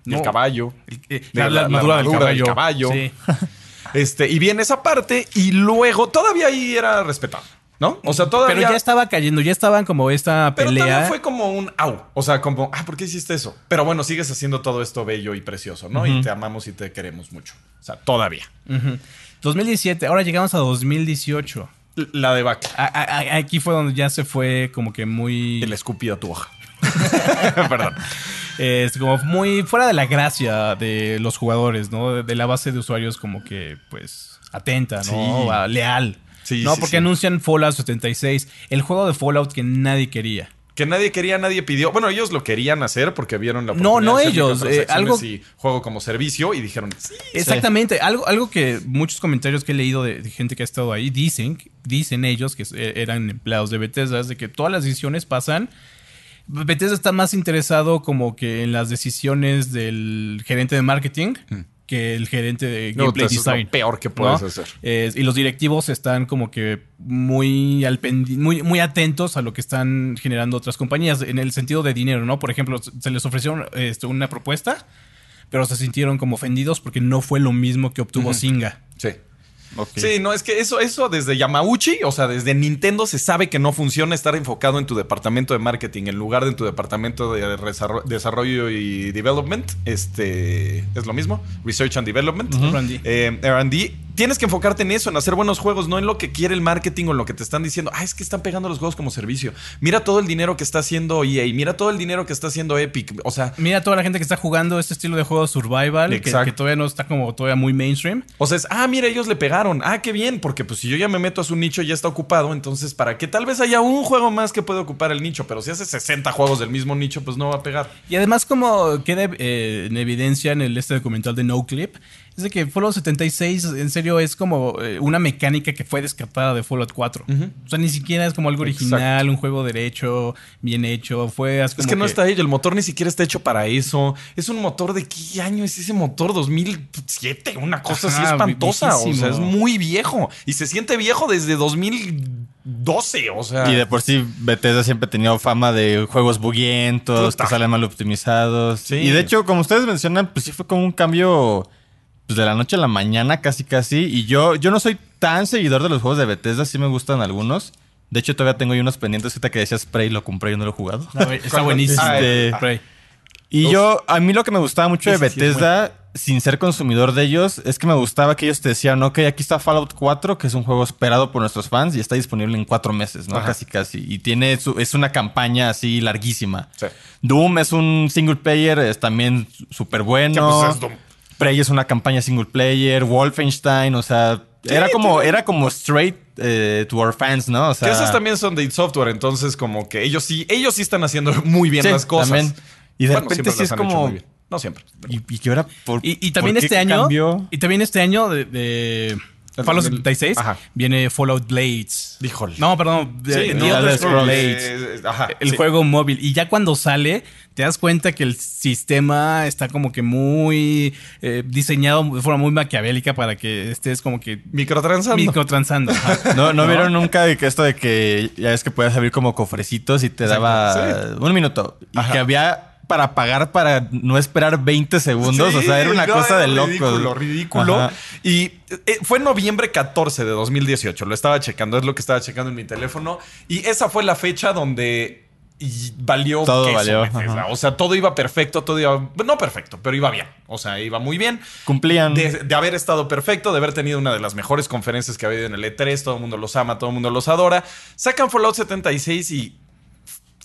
No. el caballo. El- eh, La- armadura del caballo. caballo. Sí. Este, y viene esa parte, y luego todavía ahí era respetado, ¿no? O sea, todavía. Pero ya estaba cayendo, ya estaban como esta Pero pelea. también fue como un au. O sea, como, ah, ¿por qué hiciste eso? Pero bueno, sigues haciendo todo esto bello y precioso, ¿no? Y te amamos y te queremos mucho. O sea, todavía. Ujú. 2017, ahora llegamos a 2018. La debacle. A- a- a- aquí fue donde ya se fue como que muy... El escupido a tu hoja. Perdón. Es como muy fuera de la gracia de los jugadores, ¿no? De, de la base de usuarios como que, pues, atenta, ¿no? Sí. A- Leal. Sí, no, sí, porque sí. anuncian Fallout 76, el juego de Fallout que nadie quería. Que nadie quería, nadie pidió. Bueno, ellos lo querían hacer porque vieron la No, oportunidad no de hacer ellos, eh, algo- y juego como servicio y dijeron, sí. Exactamente, algo, algo que muchos comentarios que he leído de, de gente que ha estado ahí dicen, dicen ellos que eh, eran empleados de Bethesda, es de que todas las decisiones pasan. Bethesda está más interesado como que en las decisiones del gerente de marketing que el gerente de No, gameplay eso es lo design. peor que puedes ¿no? hacer. Eh, y los directivos están como que muy, al muy, muy atentos a lo que están generando otras compañías en el sentido de dinero, ¿no? Por ejemplo, se les ofreció este, una propuesta, pero se sintieron como ofendidos porque no fue lo mismo que obtuvo Singa. Sí. Sí, no, es que eso, eso desde Yamauchi, o sea, desde Nintendo se sabe que no funciona estar enfocado en tu departamento de marketing en lugar de en tu departamento de desarrollo y development. Este es lo mismo, research and development. R&D. Eh, R&D. Tienes que enfocarte en eso, en hacer buenos juegos, no en lo que quiere el marketing o en lo que te están diciendo. Ah, es que están pegando los juegos como servicio. Mira todo el dinero que está haciendo EA, mira todo el dinero que está haciendo Epic. O sea, Mira toda la gente que está jugando este estilo de juego survival, que, todavía no está como todavía muy mainstream. O sea, es, ah, mira, ellos le pegaron. Ah, qué bien, porque pues si yo ya me meto a su nicho ya está ocupado, entonces para que tal vez haya un juego más que pueda ocupar el nicho, pero si hace 60 juegos del mismo nicho, pues no va a pegar. Y además, como queda eh, en evidencia en el este documental de No Clip, es de que Fallout 76 en serio es como eh, una mecánica que fue descartada de Fallout 4. O sea, ni siquiera es como algo original, un juego derecho, bien hecho. Fue Es como que no está ello, el motor ni siquiera está hecho para eso. Es un motor de qué año es ese motor 2007, una cosa así espantosa, o sea, es muy viejo y se siente viejo desde 2012, o sea. Y de por sí, Bethesda siempre ha tenido fama de juegos buguientos, Puta. que salen mal optimizados. Sí. Y de hecho, como ustedes mencionan, pues sí fue como un cambio pues, de la noche a la mañana, casi casi. Y yo, yo no soy tan seguidor de los juegos de Bethesda, sí me gustan algunos. De hecho, todavía tengo ahí unos pendientes. Ahorita que decías Prey, lo compré y no lo he jugado. Está buenísimo. Ah, Este- Prey. Y Uf. yo, a mí lo que me gustaba mucho de sí Bethesda, sin ser consumidor de ellos, es que me gustaba que ellos te decían, ok, aquí está Fallout 4, que es un juego esperado por nuestros fans y está disponible en cuatro meses, ¿no? Ajá. Casi, casi. Y tiene su, es una campaña así larguísima. Sí. Doom es un single player, es también súper bueno. Que, pues, es Doom. Prey es una campaña single player, Wolfenstein, o sea, Sí, era como, tiene- era como straight eh, to our fans, ¿no? O sea, que esas también son de id Software, entonces como que ellos sí, ellos sí están haciendo muy bien Sí, las cosas. también. Y de Bueno, repente siempre sí las es han hecho como- muy bien. No siempre. Y, y que ahora por Y, y también ¿por qué este año. cambió? Y también este año de, de Fallout 76, Ajá. viene Fallout Blades. Híjole. No, perdón. Sí, The- no, The Elder Elder Scrolls Scrolls. Blades. Ajá, el sí. juego móvil. Y ya cuando sale, te das cuenta que el sistema está como que muy eh, diseñado de forma muy maquiavélica para que estés como que Microtransando. microtransando. Ajá. ¿No, ¿No vieron nunca de que esto de que ya es que puedes abrir como cofrecitos y te daba Sí. un minuto? Y Ajá. que había para pagar para no esperar 20 segundos. o sea, era una no, cosa era de locos. Ridículo, ridículo. Ajá. Y eh, fue noviembre 14 de 2018. Lo estaba checando, es lo que estaba checando en mi teléfono. Y esa fue la fecha donde y valió Todo queso, valió, Bethesda. O sea, todo iba perfecto, todo iba. No perfecto, pero iba bien. O sea, iba muy bien. Cumplían. De, de haber estado perfecto, de haber tenido una de las mejores conferencias que ha habido en el E3, todo el mundo los ama, todo el mundo los adora. Sacan Fallout 76 y.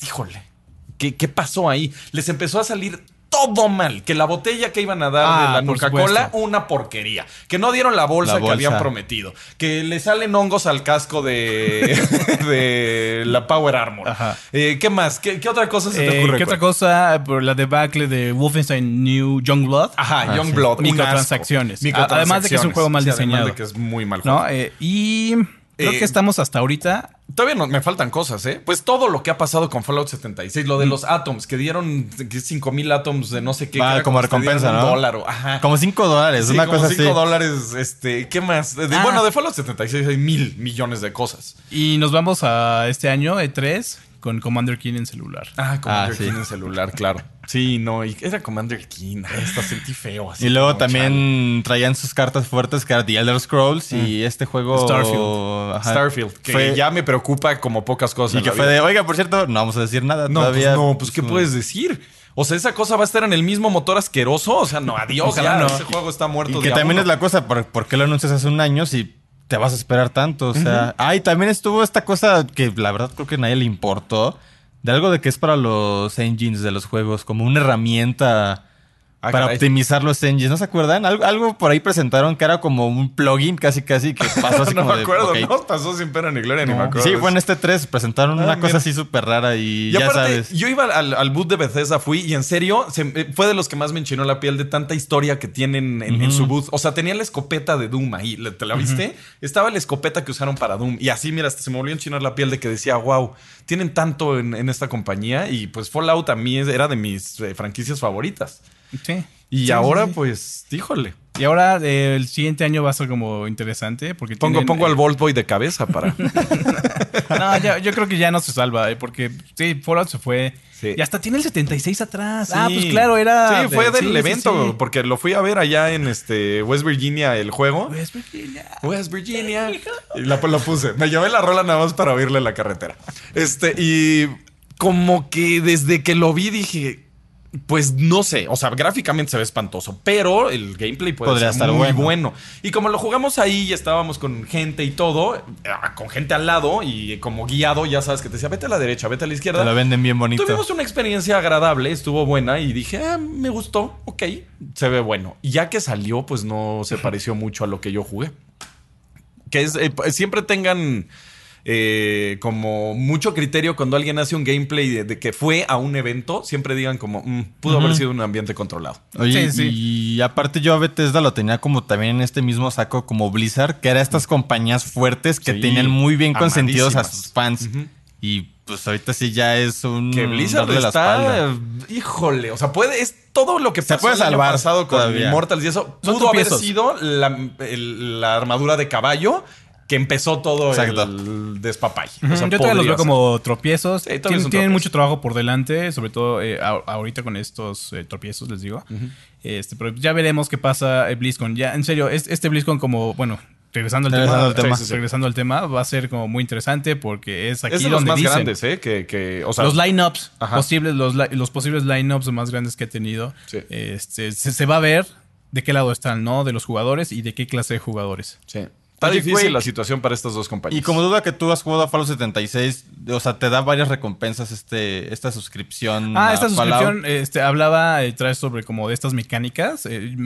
Híjole, ¿qué, qué pasó ahí? Les empezó a salir todo mal. Que la botella que iban a dar Ah, de la por Coca-Cola, una porquería. Que no dieron la bolsa, La que habían prometido. Que le salen hongos al casco de, de la Power Armor. Ajá. Eh, ¿Qué más? ¿Qué, qué otra cosa se te Eh, ocurre? ¿Qué otra cosa? Por la debacle de Wolfenstein New Youngblood. Ajá, Ah, Youngblood. sí. Microtransacciones. asco. Además de que es un juego mal Sí, además diseñado. de que es muy mal. ¿No? Eh, y creo Eh, que estamos hasta ahorita. Todavía no, me faltan cosas, ¿eh? Pues todo lo que ha pasado con Fallout 76, Mm. lo de los Atoms, que dieron 5000 Atoms de no sé qué. Ah, como recompensa, dieron un ¿no? dólar, o- ajá. Como 5 dólares, Sí, una como cosa cinco así. dólares, este, ¿qué más? De- Ah. Bueno, de Fallout 76 hay mil millones de cosas. Y nos vamos a este año, E3, con Commander Keen en celular. Ah, Commander Ah, sí. Keen en celular, claro. Sí, no, y era Commander. Ay, hasta sentí feo así. Y luego chale. también traían sus cartas fuertes que era The Elder Scrolls y este juego Starfield. Ajá. Starfield, que Fue- ya me preocupa como pocas cosas. y que fue vida. de, oiga, por cierto, no vamos a decir nada No, todavía. pues no, pues ¿qué Pues, puedes decir? O sea, esa cosa va a estar en el mismo motor asqueroso. O sea, no, adiós, Ojalá ya, no. ese juego está muerto. Y que también uno. es la cosa, ¿por, por qué lo anuncias hace un año si te vas a esperar tanto? O sea, ay, también estuvo esta cosa que la verdad creo que a nadie le importó, de algo de que es para los engines de los juegos, como una herramienta Ah, para caray. optimizar los engines. ¿No se acuerdan? Algo, algo por ahí presentaron que era como un plugin casi casi que pasó así no como me de, acuerdo, no pasó sin pena ni gloria, ni me acuerdo. Sí, fue en este 3, presentaron Ah, una mira. cosa así súper rara y, Y ya aparte, sabes. yo iba al, al boot de Bethesda, fui y en serio se- fue de los que más me enchinó la piel de tanta historia que tienen en, en su booth. O sea, tenía la escopeta de Doom ahí, ¿le- ¿te la viste? Estaba la escopeta que usaron para Doom y así, mira, hasta se me volvió a enchinar la piel de que decía, wow, tienen tanto en, en esta compañía y pues Fallout a mí era de mis eh, franquicias favoritas. Sí. Y Sí, ahora, sí, pues, híjole, Y ahora eh, el siguiente año va a ser como interesante porque pongo, tienen, pongo eh, al Vault Boy de cabeza para... No, ya- yo creo que ya no se salva, eh, porque sí, Fallout se fue. Sí. Y hasta tiene el 76 atrás. Ah, pues claro, era. Sí, fue de- del sí, evento, porque lo fui a ver allá en este West Virginia el juego. West Virginia. West Virginia. Y la, lo puse. Me llevé la rola nada más para oírle la carretera. Este, y como que desde que lo vi dije. Pues no sé, o sea, gráficamente se ve espantoso, pero el gameplay puede Podría ser estar muy bueno. bueno. Y como lo jugamos ahí y estábamos con gente y todo, ah, con gente al lado y como guiado, ya sabes que te decía, vete a la derecha, vete a la izquierda. Te lo venden bien bonito. Tuvimos una experiencia agradable, estuvo buena y dije, ah, me gustó, ok, se ve bueno. Y ya que salió, pues no se pareció mucho a lo que yo jugué. Que es, eh, siempre tengan eh, como mucho criterio cuando alguien hace un gameplay de, de que fue a un evento, siempre digan como, "Mm, pudo haber sido un ambiente controlado. Oye, Sí, sí. y aparte yo a Bethesda lo tenía como también en este mismo saco como Blizzard, que era estas compañías fuertes que Sí, tenían muy bien consentidos a sus fans. Y pues ahorita sí ya es un... Que Blizzard la está, espalda. híjole, o sea, puede, es todo lo que Se pasó puede el año salvar pasado con todavía. Immortals y eso pudo haber sido la, el- la armadura de caballo que empezó todo Exacto. el despapay. Ujú, O sea, Yo todavía los veo ser. como tropiezos. Sí, Tien- tienen mucho trabajo por delante, sobre todo eh, a- ahorita con estos eh, tropiezos, les digo. este, pero ya veremos qué pasa eh, BlizzCon. Ya, en serio, es- este BlizzCon como, bueno, regresando al Regresando tema, al tema. sí, sí, sí. regresando al tema, va a ser como muy interesante porque es aquí Es de los donde más dicen grandes, ¿eh? Que, que, o sea, los lineups posibles, los, los posibles lineups más grandes que ha tenido. Sí. Este, se, se va a ver de qué lado están, ¿no? De los jugadores y de qué clase de jugadores. sí. Está difícil la situación para estas dos compañías. Y como duda que tú has jugado a Fallout 76, o sea, te da varias recompensas este, esta suscripción. Ah, esta suscripción este, hablaba eh, trae sobre como de estas mecánicas. Eh,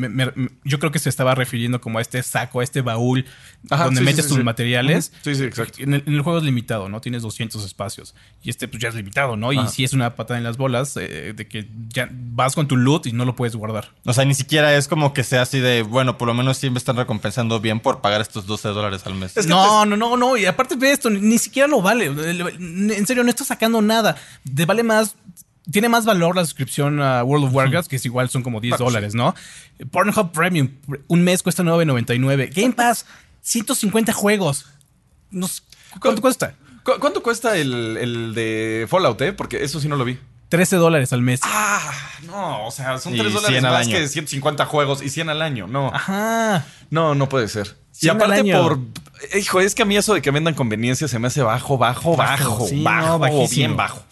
yo creo que se estaba refiriendo como a este saco, a este baúl donde metes tus materiales. Sí, sí, exacto. En el, juego es limitado, ¿no? Tienes 200 espacios. Y este pues ya es limitado, ¿no? Y sí es una patada en las bolas eh, de que ya vas con tu loot y no lo puedes guardar. O sea, ni siquiera es como que sea así de, bueno, por lo menos sí me están recompensando bien por pagar estos dos dólares al mes. No, no, no, no. Y aparte de esto, ni, siquiera lo vale. En serio, no está sacando nada. Te vale más tiene más valor la suscripción a World of Warcraft, que es igual son como 10 dólares, ¿no? Pornhub Premium, un mes cuesta 9.99. Game Pass, 150 juegos. ¿Cuánto cuesta? ¿Cuánto cuesta el, el, de Fallout, eh? Porque eso sí no lo vi. 13 dólares al mes. Ah no, o sea, son Y 3 dólares 100 al más año. que 150 juegos y 100 al año. No, Ajá. no, no puede ser. Y 100 al aparte por... Hijo, es que a mí eso de que vendan conveniencia se me hace bajo, bajo, bajo, Bajo, sí, bajo, no, bajísimo. bien bajo.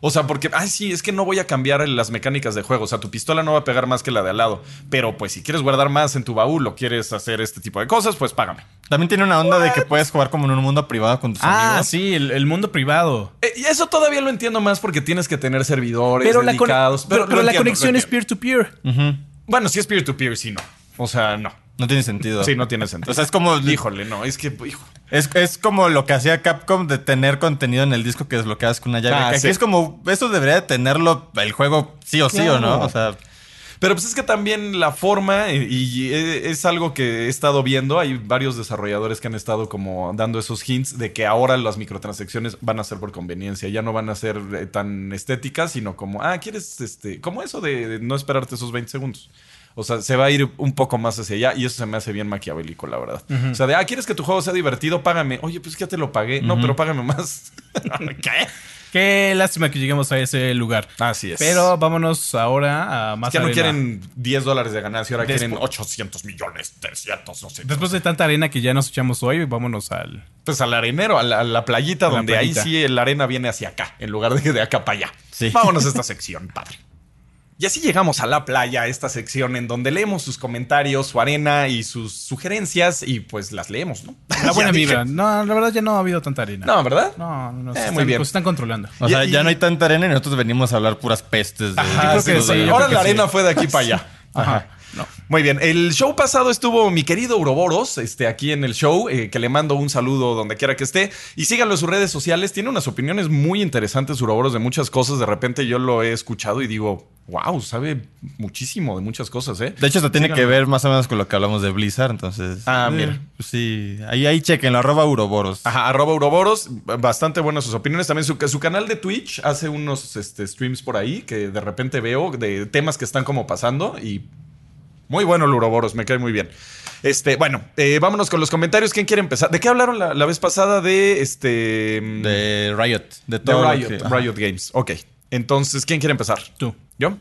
O sea, porque, ay, sí, es que no voy a cambiar las mecánicas de juego. O sea, tu pistola no va a pegar más que la de al lado. Pero, pues, si quieres guardar más en tu baúl o quieres hacer este tipo de cosas, pues págame. También tiene una onda de que puedes jugar como en un mundo privado con tus Ah, amigos. sí, el, el mundo privado. Eh, y eso todavía lo entiendo más porque tienes que tener servidores Pero la, pero, la entiendo, conexión es peer-to-peer. Bueno, si es peer-to-peer, sí, no. O sea, no. No tiene sentido. Sí, no tiene sentido. O sea, es como. Híjole, no, es que, hijo. Es, es como lo que hacía Capcom de tener contenido en el disco que desbloqueas con una llave. Ah, Aquí sí. es como. Eso debería de tenerlo el juego sí o sí o no. O sea. Pero pues es que también la forma, y, y es algo que he estado viendo, hay varios desarrolladores que han estado como dando esos hints de que ahora las microtransacciones van a ser por conveniencia, ya no van a ser eh, tan estéticas, sino como, ah, quieres, este, como eso de, de no esperarte esos 20 segundos. O sea, se va a ir un poco más hacia allá y eso se me hace bien maquiavélico, la verdad. O sea, de, ah, ¿quieres que tu juego sea divertido? Págame. Oye, pues ya te lo pagué. No, pero págame más. ¿Qué? Qué lástima que lleguemos a ese lugar. Así es. Pero vámonos ahora a más ya no arena. quieren 10 dólares de ganancia, ahora quieren 800 millones, 300, no sé. Después de tanta arena que ya nos echamos hoy, vámonos al. Pues al arenero, a la, a la playita, A la donde playita. ahí sí la arena viene hacia acá, en lugar de de acá para allá. Sí. Vámonos a esta sección, padre. Y así llegamos a la playa, esta sección en donde leemos sus comentarios, su arena y sus sugerencias y pues las leemos, ¿no? La buena vibra. No, la verdad ya no ha habido tanta arena. No, ¿verdad? No, no, no. se Eh, están, muy bien. pues, se están controlando. O sea, Y- ya no hay tanta arena y nosotros venimos a hablar puras pestes. De, Ajá, creo que sí. Ahora creo que la sí. arena fue de aquí para allá. Ajá. No. Muy bien, el show pasado estuvo mi querido Uroboros, este, aquí en el show, eh, que le mando un saludo donde quiera que esté. Y síganlo en sus redes sociales, tiene unas opiniones muy interesantes Uroboros de muchas cosas. De repente yo lo he escuchado y digo, wow, sabe muchísimo de muchas cosas, ¿eh? De hecho, esto tiene Síganlo. que ver más o menos con lo que hablamos de Blizzard, entonces... Ah, eh, mira. pues sí, ahí, ahí chequenlo, arroba Uroboros. Ajá, arroba Uroboros, bastante buenas sus opiniones. También su, su canal de Twitch hace unos este, streams por ahí que de repente veo de temas que están como pasando y muy bueno el Uroboros, me cae muy bien. Este, bueno, eh, vámonos con los comentarios. ¿Quién quiere empezar? ¿De qué hablaron la, la vez pasada de este De Riot. De todo Riot, que-. Riot Games? Ok. Entonces, ¿quién quiere empezar? Tú. ¿Yo?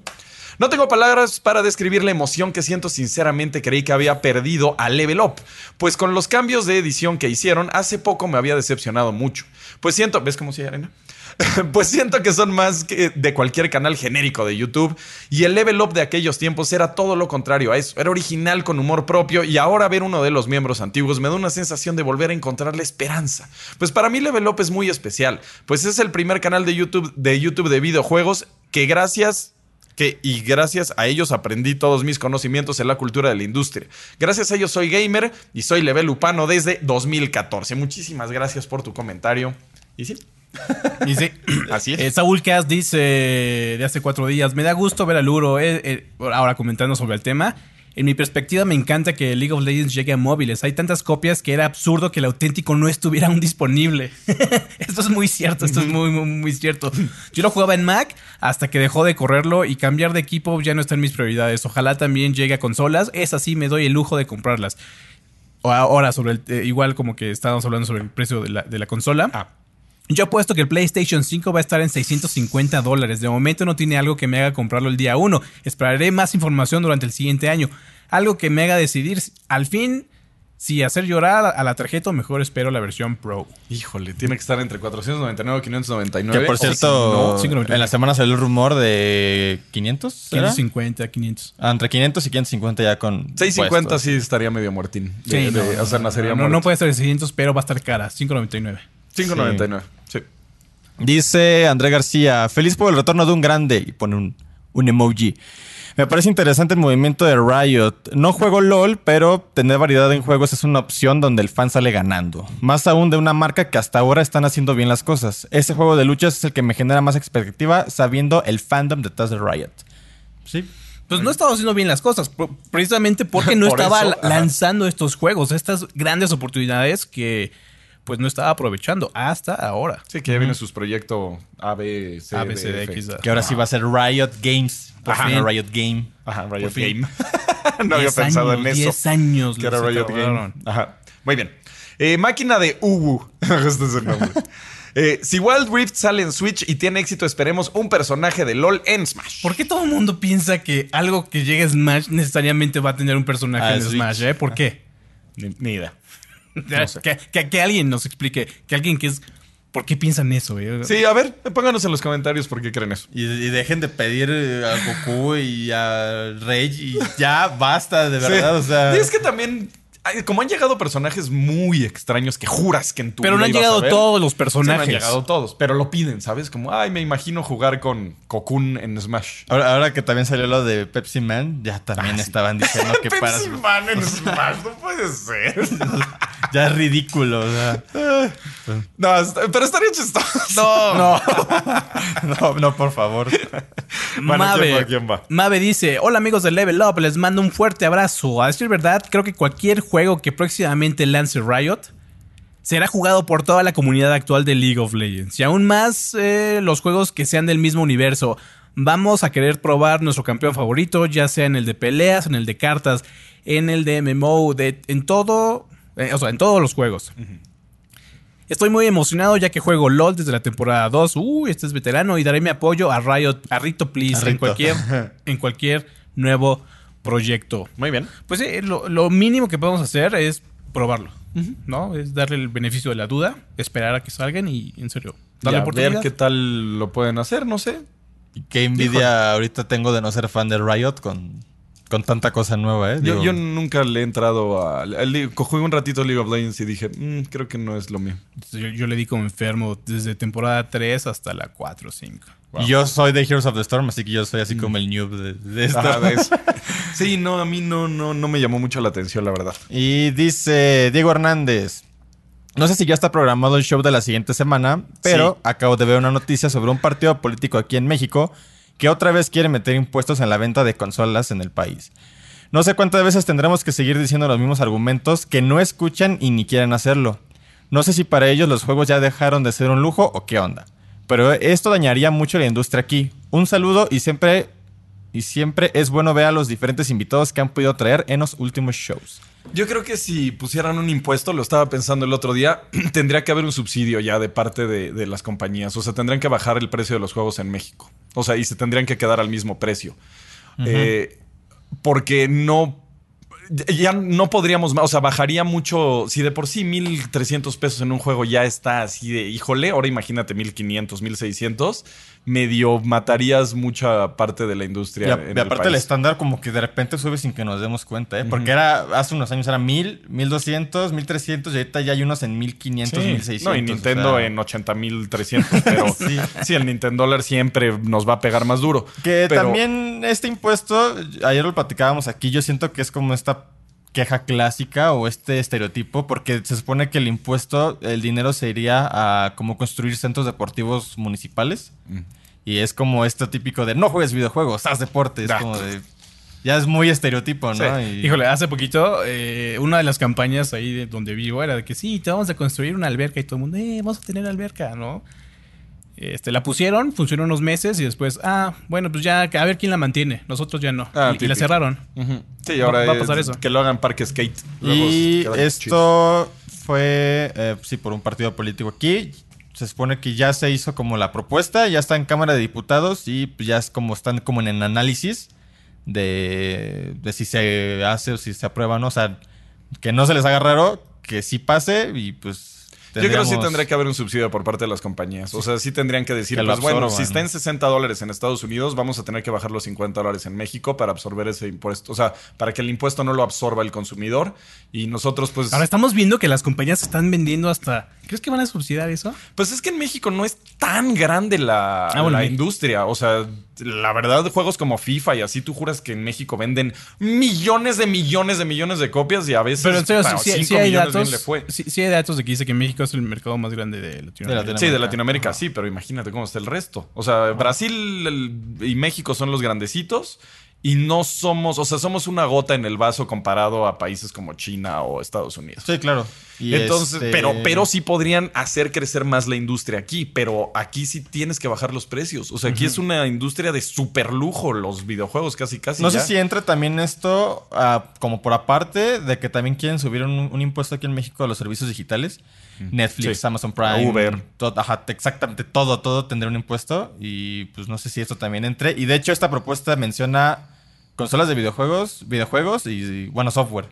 No tengo palabras para describir la emoción que siento. Sinceramente, creí que había perdido a Level Up. Pues con los cambios de edición que hicieron, hace poco me había decepcionado mucho. Pues siento. ¿Ves cómo se arena? pues siento que son más que de cualquier canal genérico de YouTube. Y el Level Up de aquellos tiempos era todo lo contrario a eso. Era original con humor propio. Y ahora ver uno de los miembros antiguos me da una sensación de volver a encontrar la esperanza. Pues para mí Level Up es muy especial. Pues es el primer canal de YouTube de, YouTube de videojuegos que gracias que y gracias a ellos aprendí todos mis conocimientos en la cultura de la industria. Gracias a ellos soy gamer y soy level upano desde 2014. Muchísimas gracias por tu comentario. Y sí, Y sí. así es. Eh, Saúl Cast dice de hace cuatro días: Me da gusto ver a Luro. eh, eh, ahora comentando sobre el tema. En mi perspectiva, me encanta que League of Legends llegue a móviles. Hay tantas copias que era absurdo que el auténtico no estuviera aún disponible. esto es muy cierto, esto es muy, muy, muy cierto. Yo lo jugaba en Mac hasta que dejó de correrlo y cambiar de equipo ya no está en mis prioridades. Ojalá también llegue a consolas. Es así, me doy el lujo de comprarlas. Ahora, sobre el, eh, igual como que estábamos hablando sobre el precio de la, de la consola. Ah. Yo apuesto que el PlayStation 5 va a estar en 650 dólares. De momento no tiene algo que me haga comprarlo el día 1. Esperaré más información durante el siguiente año. Algo que me haga decidir al fin si hacer llorar a la tarjeta o mejor espero la versión Pro. Híjole, tiene que estar entre 499 y 599. Que por si cierto, no, 599. en la semana salió el rumor de 500. ¿será? 550, 500. Ah, entre 500 y 550 ya con. 650 impuestos. sí estaría medio muertín. Sí, De- no, de- no, o sea, no, nacería no, no muerto. puede estar en 600, pero va a estar cara. 599. 599. Sí. Dice André García, feliz por el retorno de un grande. Y pone un, un emoji. Me parece interesante el movimiento de Riot. No juego LOL, pero tener variedad en juegos es una opción donde el fan sale ganando. Más aún de una marca que hasta ahora están haciendo bien las cosas. Ese juego de luchas es el que me genera más expectativa sabiendo el fandom detrás de Riot. Sí. Pues no estaba haciendo bien las cosas, precisamente porque no Por estaba eso, la- ajá. lanzando estos juegos, estas grandes oportunidades que pues no estaba aprovechando hasta ahora. Sí, que ya viene sus proyectos A, B, C, D, B, C, D, F. X, A. Que ahora sí va a ser Riot Games. Por Ajá. fin, Riot Game. Ajá, Riot Por fin. Game. no había 10 pensado en eso. 10 años. Que era Riot Game. Ajá. Muy bien. Eh, máquina de Uwu. este es el nombre. Eh, si Wild Rift sale en Switch y tiene éxito, esperemos un personaje de LOL en Smash. ¿Por qué todo el mundo piensa que algo que llegue a Smash necesariamente va a tener un personaje Ah, en Switch. Smash? ¿eh? ¿Por qué? Ni, ni idea. sé. que, que- que alguien nos explique, que alguien que es... ¿Por qué piensan eso? eh? Sí, a ver, pónganos en los comentarios por qué creen eso. Y, y dejen de pedir eh, a Goku y a Rey y ya basta, de verdad. Sí. O sea, Y es que también, como han llegado personajes muy extraños que juras que en tu Pero no han llegado ver. todos los Sí, no personajes. han llegado todos, pero lo piden, ¿sabes? Como, ay, me imagino jugar con Cocoon en Smash. ahora, ahora que también salió lo de Pepsi Man, ya también estaban diciendo que para. Pepsi Man en Smash, no puede ser. Ya es ridículo, o sea. No, está- pero estaría chistoso. No, no, no, por favor. Bueno, Mave, ¿quién va? ¿Quién va? Mave dice, hola amigos de Level Up, les mando un fuerte abrazo. A decir verdad, creo que cualquier juego que próximamente lance Riot será jugado por toda la comunidad actual de League of Legends. Y aún más eh, los juegos que sean del mismo universo. Vamos a querer probar nuestro campeón favorito, ya sea en el de peleas, en el de cartas, en el de MMO, de, en todo, eh, o sea, en todos los juegos. Estoy muy emocionado ya que juego LOL desde la temporada 2. Uy, este es veterano y daré mi apoyo a Riot, a Rito Please, A en cualquier, en cualquier nuevo proyecto. Muy bien. Pues sí, lo, lo mínimo que podemos hacer es probarlo, ¿no? Es darle el beneficio de la duda, esperar a que salgan y, en serio, darle a oportunidad. ver qué tal lo pueden hacer, no sé. Y Qué envidia ahorita tengo de no ser fan de Riot con, con tanta cosa nueva, ¿eh? Yo, Digo, yo nunca le he entrado a... Jugué un ratito League of Legends y dije, "Mm, creo que no es lo mío. Yo, yo le di como enfermo desde temporada 3 hasta la 4 o 5. Y yo soy de Heroes of the Storm, así que yo soy así como el noob de, de esto. Ajá, ¿ves? sí, no, a mí no, no, no me llamó mucho la atención, la verdad. Y dice Diego Hernández. No sé si ya está programado el show de la siguiente semana, pero Sí. acabo de ver una noticia sobre un partido político aquí en México que otra vez quiere meter impuestos en la venta de consolas en el país. No sé cuántas veces tendremos que seguir diciendo los mismos argumentos que no escuchan y ni quieren hacerlo. No sé si para ellos los juegos ya dejaron de ser un lujo o qué onda. Pero esto dañaría mucho la industria aquí. Un saludo y siempre y siempre es bueno ver a los diferentes invitados que han podido traer en los últimos shows. Yo creo que si pusieran un impuesto, lo estaba pensando el otro día, tendría que haber un subsidio ya de parte de, de las compañías. O sea, tendrían que bajar el precio de los juegos en México. O sea, y se tendrían que quedar al mismo precio. Eh, porque no. Ya no podríamos más, o sea, bajaría mucho. Si de por sí 1300 pesos en un juego ya está así de híjole, ahora imagínate 1500, 1600, medio matarías mucha parte de la Y, industria. a- en y aparte el estándar como que de repente sube sin que nos demos cuenta, ¿eh? Porque era hace unos años era 1000, 1200, 1300 y ahorita ya hay unos en 1500, Sí. 1600. No, y Nintendo o sea, en 80.300, pero sí. el Nintendo dólar siempre nos va a pegar más duro. Que Pero- también este impuesto, ayer lo platicábamos aquí, yo siento que es como esta queja clásica o este estereotipo, porque se supone que el impuesto, el dinero se iría a como construir centros deportivos municipales. Mm. Y es como esto típico de no juegues videojuegos, haz deporte. Es Ah. como de. Ya es muy estereotipo, ¿no? Sí. Y- Híjole, hace poquito, eh, una de las campañas ahí de donde vivo era de que sí, te vamos a construir una alberca y todo el mundo, eh, vamos a tener alberca, ¿no? Este, la pusieron, funcionó unos meses y después, ah, bueno, pues ya, a ver quién la mantiene. Nosotros ya no. Ah, y- y, la cerraron. Sí, ahora Va a es pasar eso. que lo hagan parque skate. Y esto fue, eh, sí, por un partido político aquí. Se supone que ya se hizo como la propuesta, ya está en Cámara de Diputados y pues, ya es como están como en el análisis de, de si se hace o si se aprueba, ¿no? O sea, que no se les haga raro, que sí pase y pues... Yo creo que sí tendría que haber un subsidio por parte de las compañías. O sea, sí tendrían que decir, Que pues bueno, si está en 60 dólares en Estados Unidos, vamos a tener que bajar los 50 dólares en México para absorber ese impuesto. O sea, para que el impuesto no lo absorba el consumidor. Y nosotros, pues... Ahora estamos viendo que las compañías están vendiendo hasta. ¿Crees que van a subsidiar eso? Pues es que en México no es tan grande la, Ah, bueno, la industria. O sea, la verdad, juegos como FIFA y así, tú juras que en México venden millones de millones de millones de copias y a veces Pero en serio, sí, sí- sí hay datos. Sí, hay datos de que dice que México es el mercado más grande de Latinoamérica. Sí, de Latinoamérica, sí, pero imagínate cómo está el resto. O sea, Brasil el- y México son los grandecitos y no somos, o sea, somos una gota en el vaso comparado a países como China o Estados Unidos. Sí, claro. Y Entonces, este- pero, pero sí podrían hacer crecer más la industria aquí, pero aquí sí tienes que bajar los precios. O sea, aquí es una industria de super lujo los videojuegos, casi casi. No ya. sé si entra también esto ah, como por aparte de que también quieren subir un, un impuesto aquí en México a los servicios digitales. Netflix, Sí. Amazon Prime, Uber. todo- ajá, exactamente todo, todo tendrá un impuesto. Y pues no sé si esto también entre. Y de hecho, esta propuesta menciona consolas de videojuegos, videojuegos y, y, bueno, software.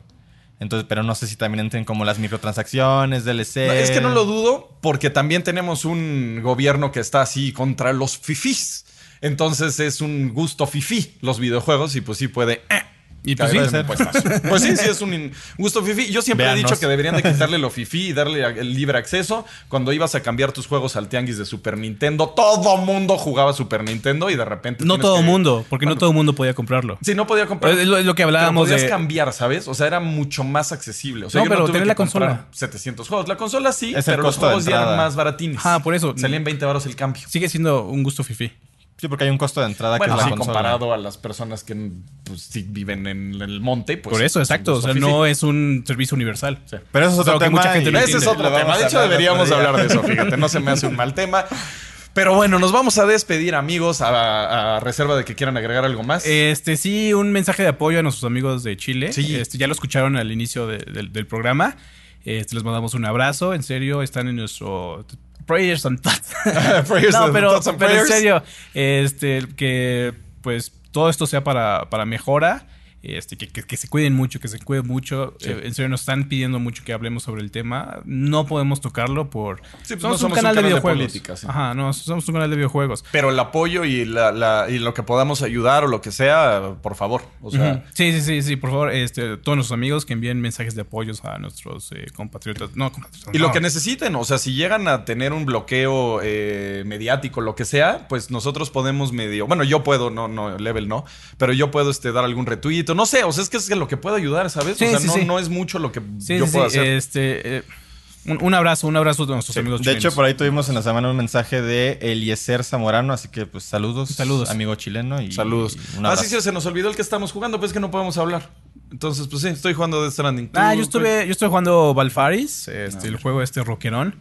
Entonces, pero no sé si también entren como las microtransacciones, DLC. No, es que no lo dudo, porque también tenemos un gobierno que está así contra los fifís. Entonces es un gusto fifí los videojuegos y pues sí puede. eh, Y pues sí. Pues sí, sí es un gusto fifí. Yo siempre he dicho que deberían de quitarle lo fifí y darle el libre acceso. Cuando ibas a cambiar tus juegos al tianguis de Super Nintendo, todo mundo jugaba Super Nintendo y de repente. No todo que- mundo, porque no todo mundo podía comprarlo. Sí, no podía comprar. Es lo- es lo que Pero hablábamos podías de- cambiar, ¿sabes? O sea, era mucho más accesible. O sea, No, yo pero tuve tener que la consola. 700 juegos. La consola sí, Es pero los juegos ya eran más baratines. Ah, por eso. Salían 20 baros el cambio. Sigue siendo un gusto fifi. Sí, porque hay un costo de entrada Bueno, que es sí, la consola. comparado a las personas que pues, sí viven en el monte, pues. Por eso, es un exacto. O sea, no es un servicio universal. Pero eso es otro que tema. mucha gente no Ese es otro Lo tema. De hecho, deberíamos hablar de eso, fíjate. No se me hace un mal tema. Pero bueno, nos vamos a despedir, amigos, a, a reserva de que quieran agregar algo más. Este, sí, un mensaje de apoyo a nuestros amigos de Chile. Sí. Este, ya lo escucharon al inicio de- del- del programa. Este, les mandamos un abrazo. En serio, están en nuestro Prayers and Thoughts. Prayers no, pero, thoughts and pero en serio, este, que pues todo esto sea para, para mejora. Este, que, que- que se cuiden mucho, que se cuiden mucho. Eh, en serio, nos están pidiendo mucho que hablemos sobre el tema. No podemos tocarlo por. Sí, pues somos, no un canal un de canal de videojuegos. política, sí. Ajá, no, somos un canal de videojuegos. Pero el apoyo y, la, la- y lo que podamos ayudar o lo que sea, por favor. O sea. Sí, sí, sí, sí, por favor, este, todos nuestros amigos que envíen mensajes de apoyos a nuestros eh, compatriotas. No, compatriotas. Y lo que necesiten, o sea, si llegan a tener un bloqueo eh, mediático, lo que sea, pues nosotros podemos medio. Bueno, yo puedo, no, no, level no, pero yo puedo este, dar algún retuito. No sé, o sea, es que es lo que puede ayudar, ¿sabes? Sí, o sea, sí, no, sí. no es mucho lo que Sí, yo sí, puedo sí, hacer. Este, eh, un, un abrazo, un abrazo de nuestros amigos De hecho, chilenos. por ahí tuvimos en la semana un mensaje de Eliezer Zamorano, así que pues saludos. Saludos. Amigo chileno. Y, Saludos. y un Ah, sí, sí, se nos olvidó el que estamos jugando, pues es que no podemos hablar. Entonces, pues sí, estoy jugando Death Stranding. Ah, yo estuve, yo estoy jugando Valfaris, este, el juego este rockerón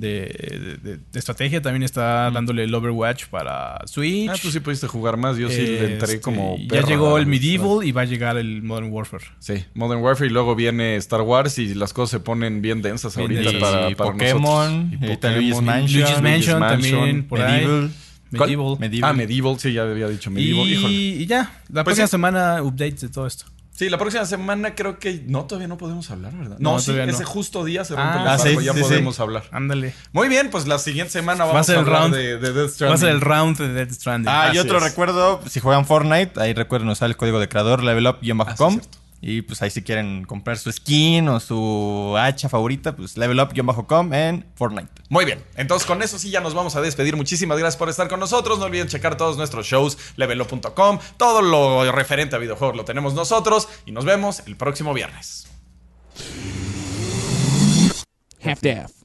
de, de- de estrategia. También está dándole el Overwatch para Switch. Ah, tú sí pudiste jugar más. Yo sí le entré Este, como. Ya perro llegó el Medieval y va a llegar el Modern Warfare. Sí, Modern Warfare y luego viene Star Wars y las cosas se ponen bien densas Bien ahorita densas. para, Y para Pokémon, nosotros. y está Luigi's Mansion. Luigi's Mansion también, por ahí. Medieval. ¿Cuál? Medieval. Medieval. Ah, Medieval, sí, ya había dicho Medieval. Y, Híjole. y ya, la Pues próxima sí. semana updates de todo esto. Sí, la próxima semana creo que. No, todavía no podemos hablar, ¿verdad? No, No, sí, no. ese justo día se rompe Ah, el ah, sí, ya sí, sí. podemos hablar. Ándale. Muy bien, pues la siguiente semana Va a vamos ser a hablar round. de, de Death Va a Stranding. ser el round de Death Stranding. Ah, y otro es. recuerdo, si juegan Fortnite, ahí recuerden usar el código de creador levelup-com. Y pues ahí si quieren comprar su skin o su hacha favorita, pues levelup-com en Fortnite. Muy bien, entonces con eso sí ya nos vamos a despedir. Muchísimas gracias por estar con nosotros. No olviden checar todos nuestros shows, levelo.com. Todo lo referente a videojuegos lo tenemos nosotros y nos vemos el próximo viernes. Half-Daff.